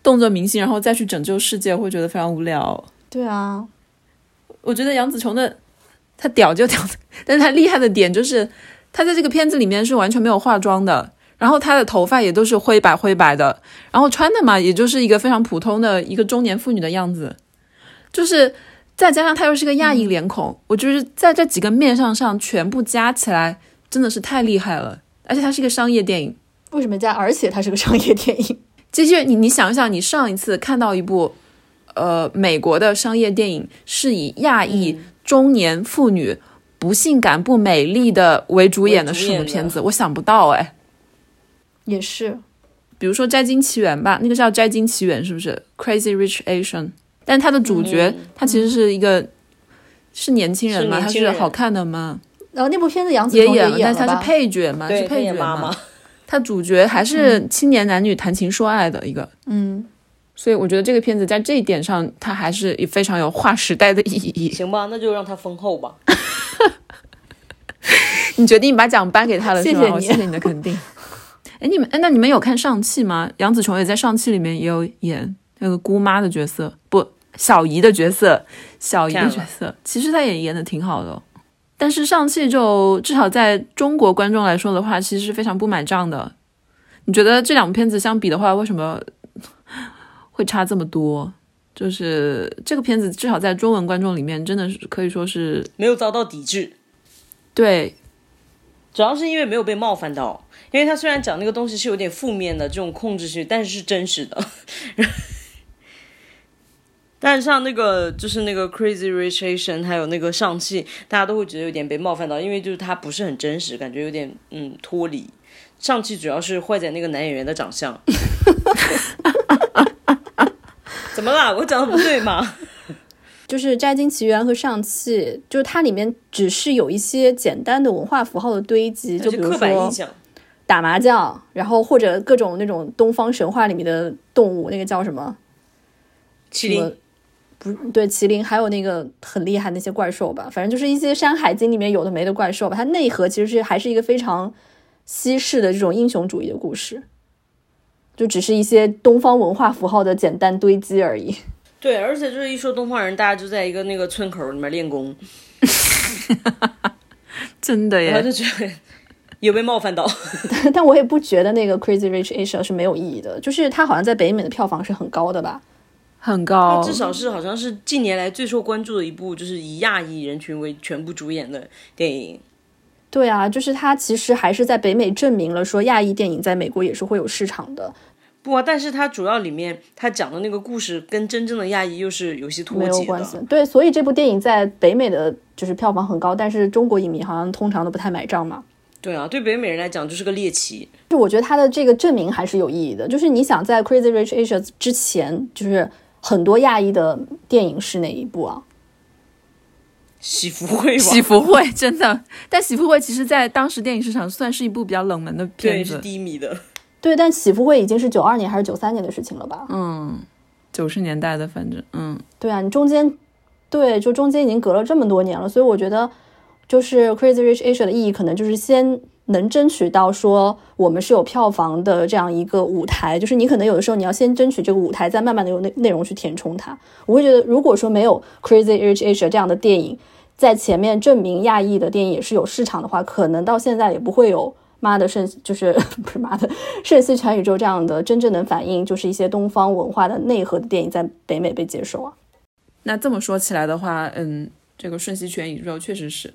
动作明星，然后再去拯救世界，会觉得非常无聊。
对啊。
我觉得杨紫琼的她屌就屌，但是她厉害的点就是她在这个片子里面是完全没有化妆的，然后她的头发也都是灰白灰白的，然后穿的嘛也就是一个非常普通的一个中年妇女的样子，就是再加上她又是个亚裔脸孔，我就是在这几个面上上全部加起来真的是太厉害了，而且它是一个商业电影，
为什么加？而且它是个商业电影，
其实你你想一想，你上一次看到一部。呃，美国的商业电影是以亚裔中年妇女不性感不美丽的为主演的什么片子？我想不到哎。
也是，
比如说《摘金奇缘》吧，那个叫《摘金奇缘》，是不是？Crazy Rich Asian，但他的主角他其实是一个是年轻人吗？他是好看的吗？
然后那部片子杨紫
也演了，但是他是配角嘛？是配角
嘛？
他主角还是青年男女谈情说爱的一个，
嗯。
所以我觉得这个片子在这一点上，它还是非常有划时代的意义。
行吧，那就让它封后吧。
你决定把奖颁给他了，
谢
谢
你，
谢谢你的肯定。哎，你们哎，那你们有看上汽吗？杨紫琼也在上汽里面也有演那个姑妈的角色，不，小姨的角色，小姨的角色，其实她也演的挺好的。但是上汽就至少在中国观众来说的话，其实是非常不买账的。你觉得这两部片子相比的话，为什么？会差这么多，就是这个片子至少在中文观众里面，真的是可以说是
没有遭到抵制。
对，
主要是因为没有被冒犯到，因为他虽然讲那个东西是有点负面的这种控制性，但是是真实的。但是像那个就是那个 Crazy Rich Asian，还有那个上汽，大家都会觉得有点被冒犯到，因为就是它不是很真实，感觉有点嗯脱离。上汽主要是坏在那个男演员的长相。怎么了？我讲的不对吗？
就是《摘金奇缘》和《上汽》，就是它里面只是有一些简单的文化符号的堆积，就比如说打麻将，然后或者各种那种东方神话里面的动物，那个叫什么？
麒麟？
不对，麒麟，还有那个很厉害那些怪兽吧，反正就是一些《山海经》里面有的没的怪兽吧。它内核其实是还是一个非常西式的这种英雄主义的故事。就只是一些东方文化符号的简单堆积而已。
对，而且就是一说东方人，大家就在一个那个村口里面练功，
真的耶，
就觉得有被冒犯到。
但我也不觉得那个 Crazy Rich Asia 是没有意义的，就是它好像在北美的票房是很高的吧？
很高，
至少是好像是近年来最受关注的一部，就是以亚裔人群为全部主演的电影。
对啊，就是他其实还是在北美证明了说亚裔电影在美国也是会有市场的。
不啊，但是它主要里面他讲的那个故事跟真正的亚裔又是有些脱
节的。对，所以这部电影在北美的就是票房很高，但是中国影迷好像通常都不太买账嘛。
对啊，对北美人来讲就是个猎奇。
就我觉得他的这个证明还是有意义的。就是你想在 Crazy Rich Asians 之前，就是很多亚裔的电影是哪一部啊？
喜福会，
喜福会真的，但喜福会其实在当时电影市场算是一部比较冷门的片
子，是低迷的。
对，但喜福会已经是九二年还是九三年的事情了吧？
嗯，九十年代的，反正嗯，
对啊，你中间对，就中间已经隔了这么多年了，所以我觉得就是 Crazy Rich Asia 的意义可能就是先能争取到说我们是有票房的这样一个舞台，就是你可能有的时候你要先争取这个舞台，再慢慢的用内内容去填充它。我会觉得，如果说没有 Crazy Rich Asia 这样的电影在前面证明亚裔的电影也是有市场的话，可能到现在也不会有。妈的圣就是 不是妈的瞬息全宇宙这样的真正能反映就是一些东方文化的内核的电影在北美被接受啊。
那这么说起来的话，嗯，这个瞬息全宇宙确实是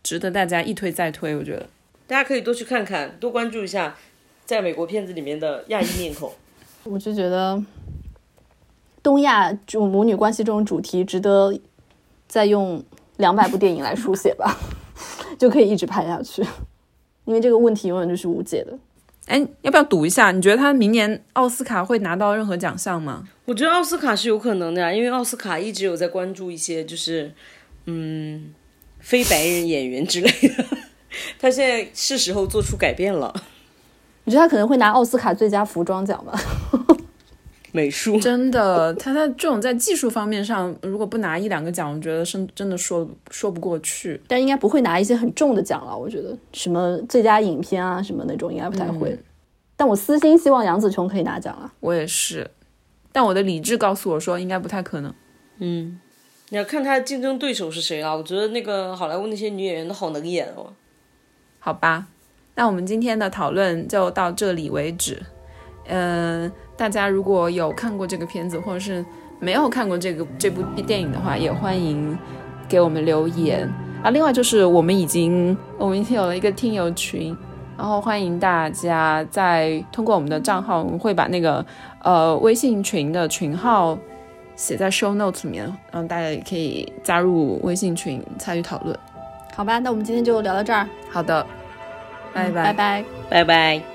值得大家一推再推。我觉得
大家可以多去看看，多关注一下在美国片子里面的亚裔面孔。
我就觉得东亚这种母女关系这种主题值得再用两百部电影来书写吧，就可以一直拍下去。因为这个问题永远就是无解的。
哎，要不要赌一下？你觉得他明年奥斯卡会拿到任何奖项吗？
我觉得奥斯卡是有可能的呀，因为奥斯卡一直有在关注一些就是嗯非白人演员之类的。他现在是时候做出改变了。
你觉得他可能会拿奥斯卡最佳服装奖吗？
美术
真的，他在这种在技术方面上，如果不拿一两个奖，我觉得是真的说说不过去。
但应该不会拿一些很重的奖了，我觉得什么最佳影片啊什么那种应该不太会。但我私心希望杨紫琼可以拿奖啊。
我也是，但我的理智告诉我说应该不太可能。
嗯，你要看他的竞争对手是谁啊？我觉得那个好莱坞那些女演员都好能演哦。
好吧，那我们今天的讨论就到这里为止。嗯。大家如果有看过这个片子，或者是没有看过这个这部电影的话，也欢迎给我们留言啊。另外就是我们已经我们已经有了一个听友群，然后欢迎大家在通过我们的账号，我们会把那个呃微信群的群号写在 show notes 里面，然后大家也可以加入微信群参与讨论。
好吧，那我们今天就聊到这儿。
好的，拜
拜拜
拜拜。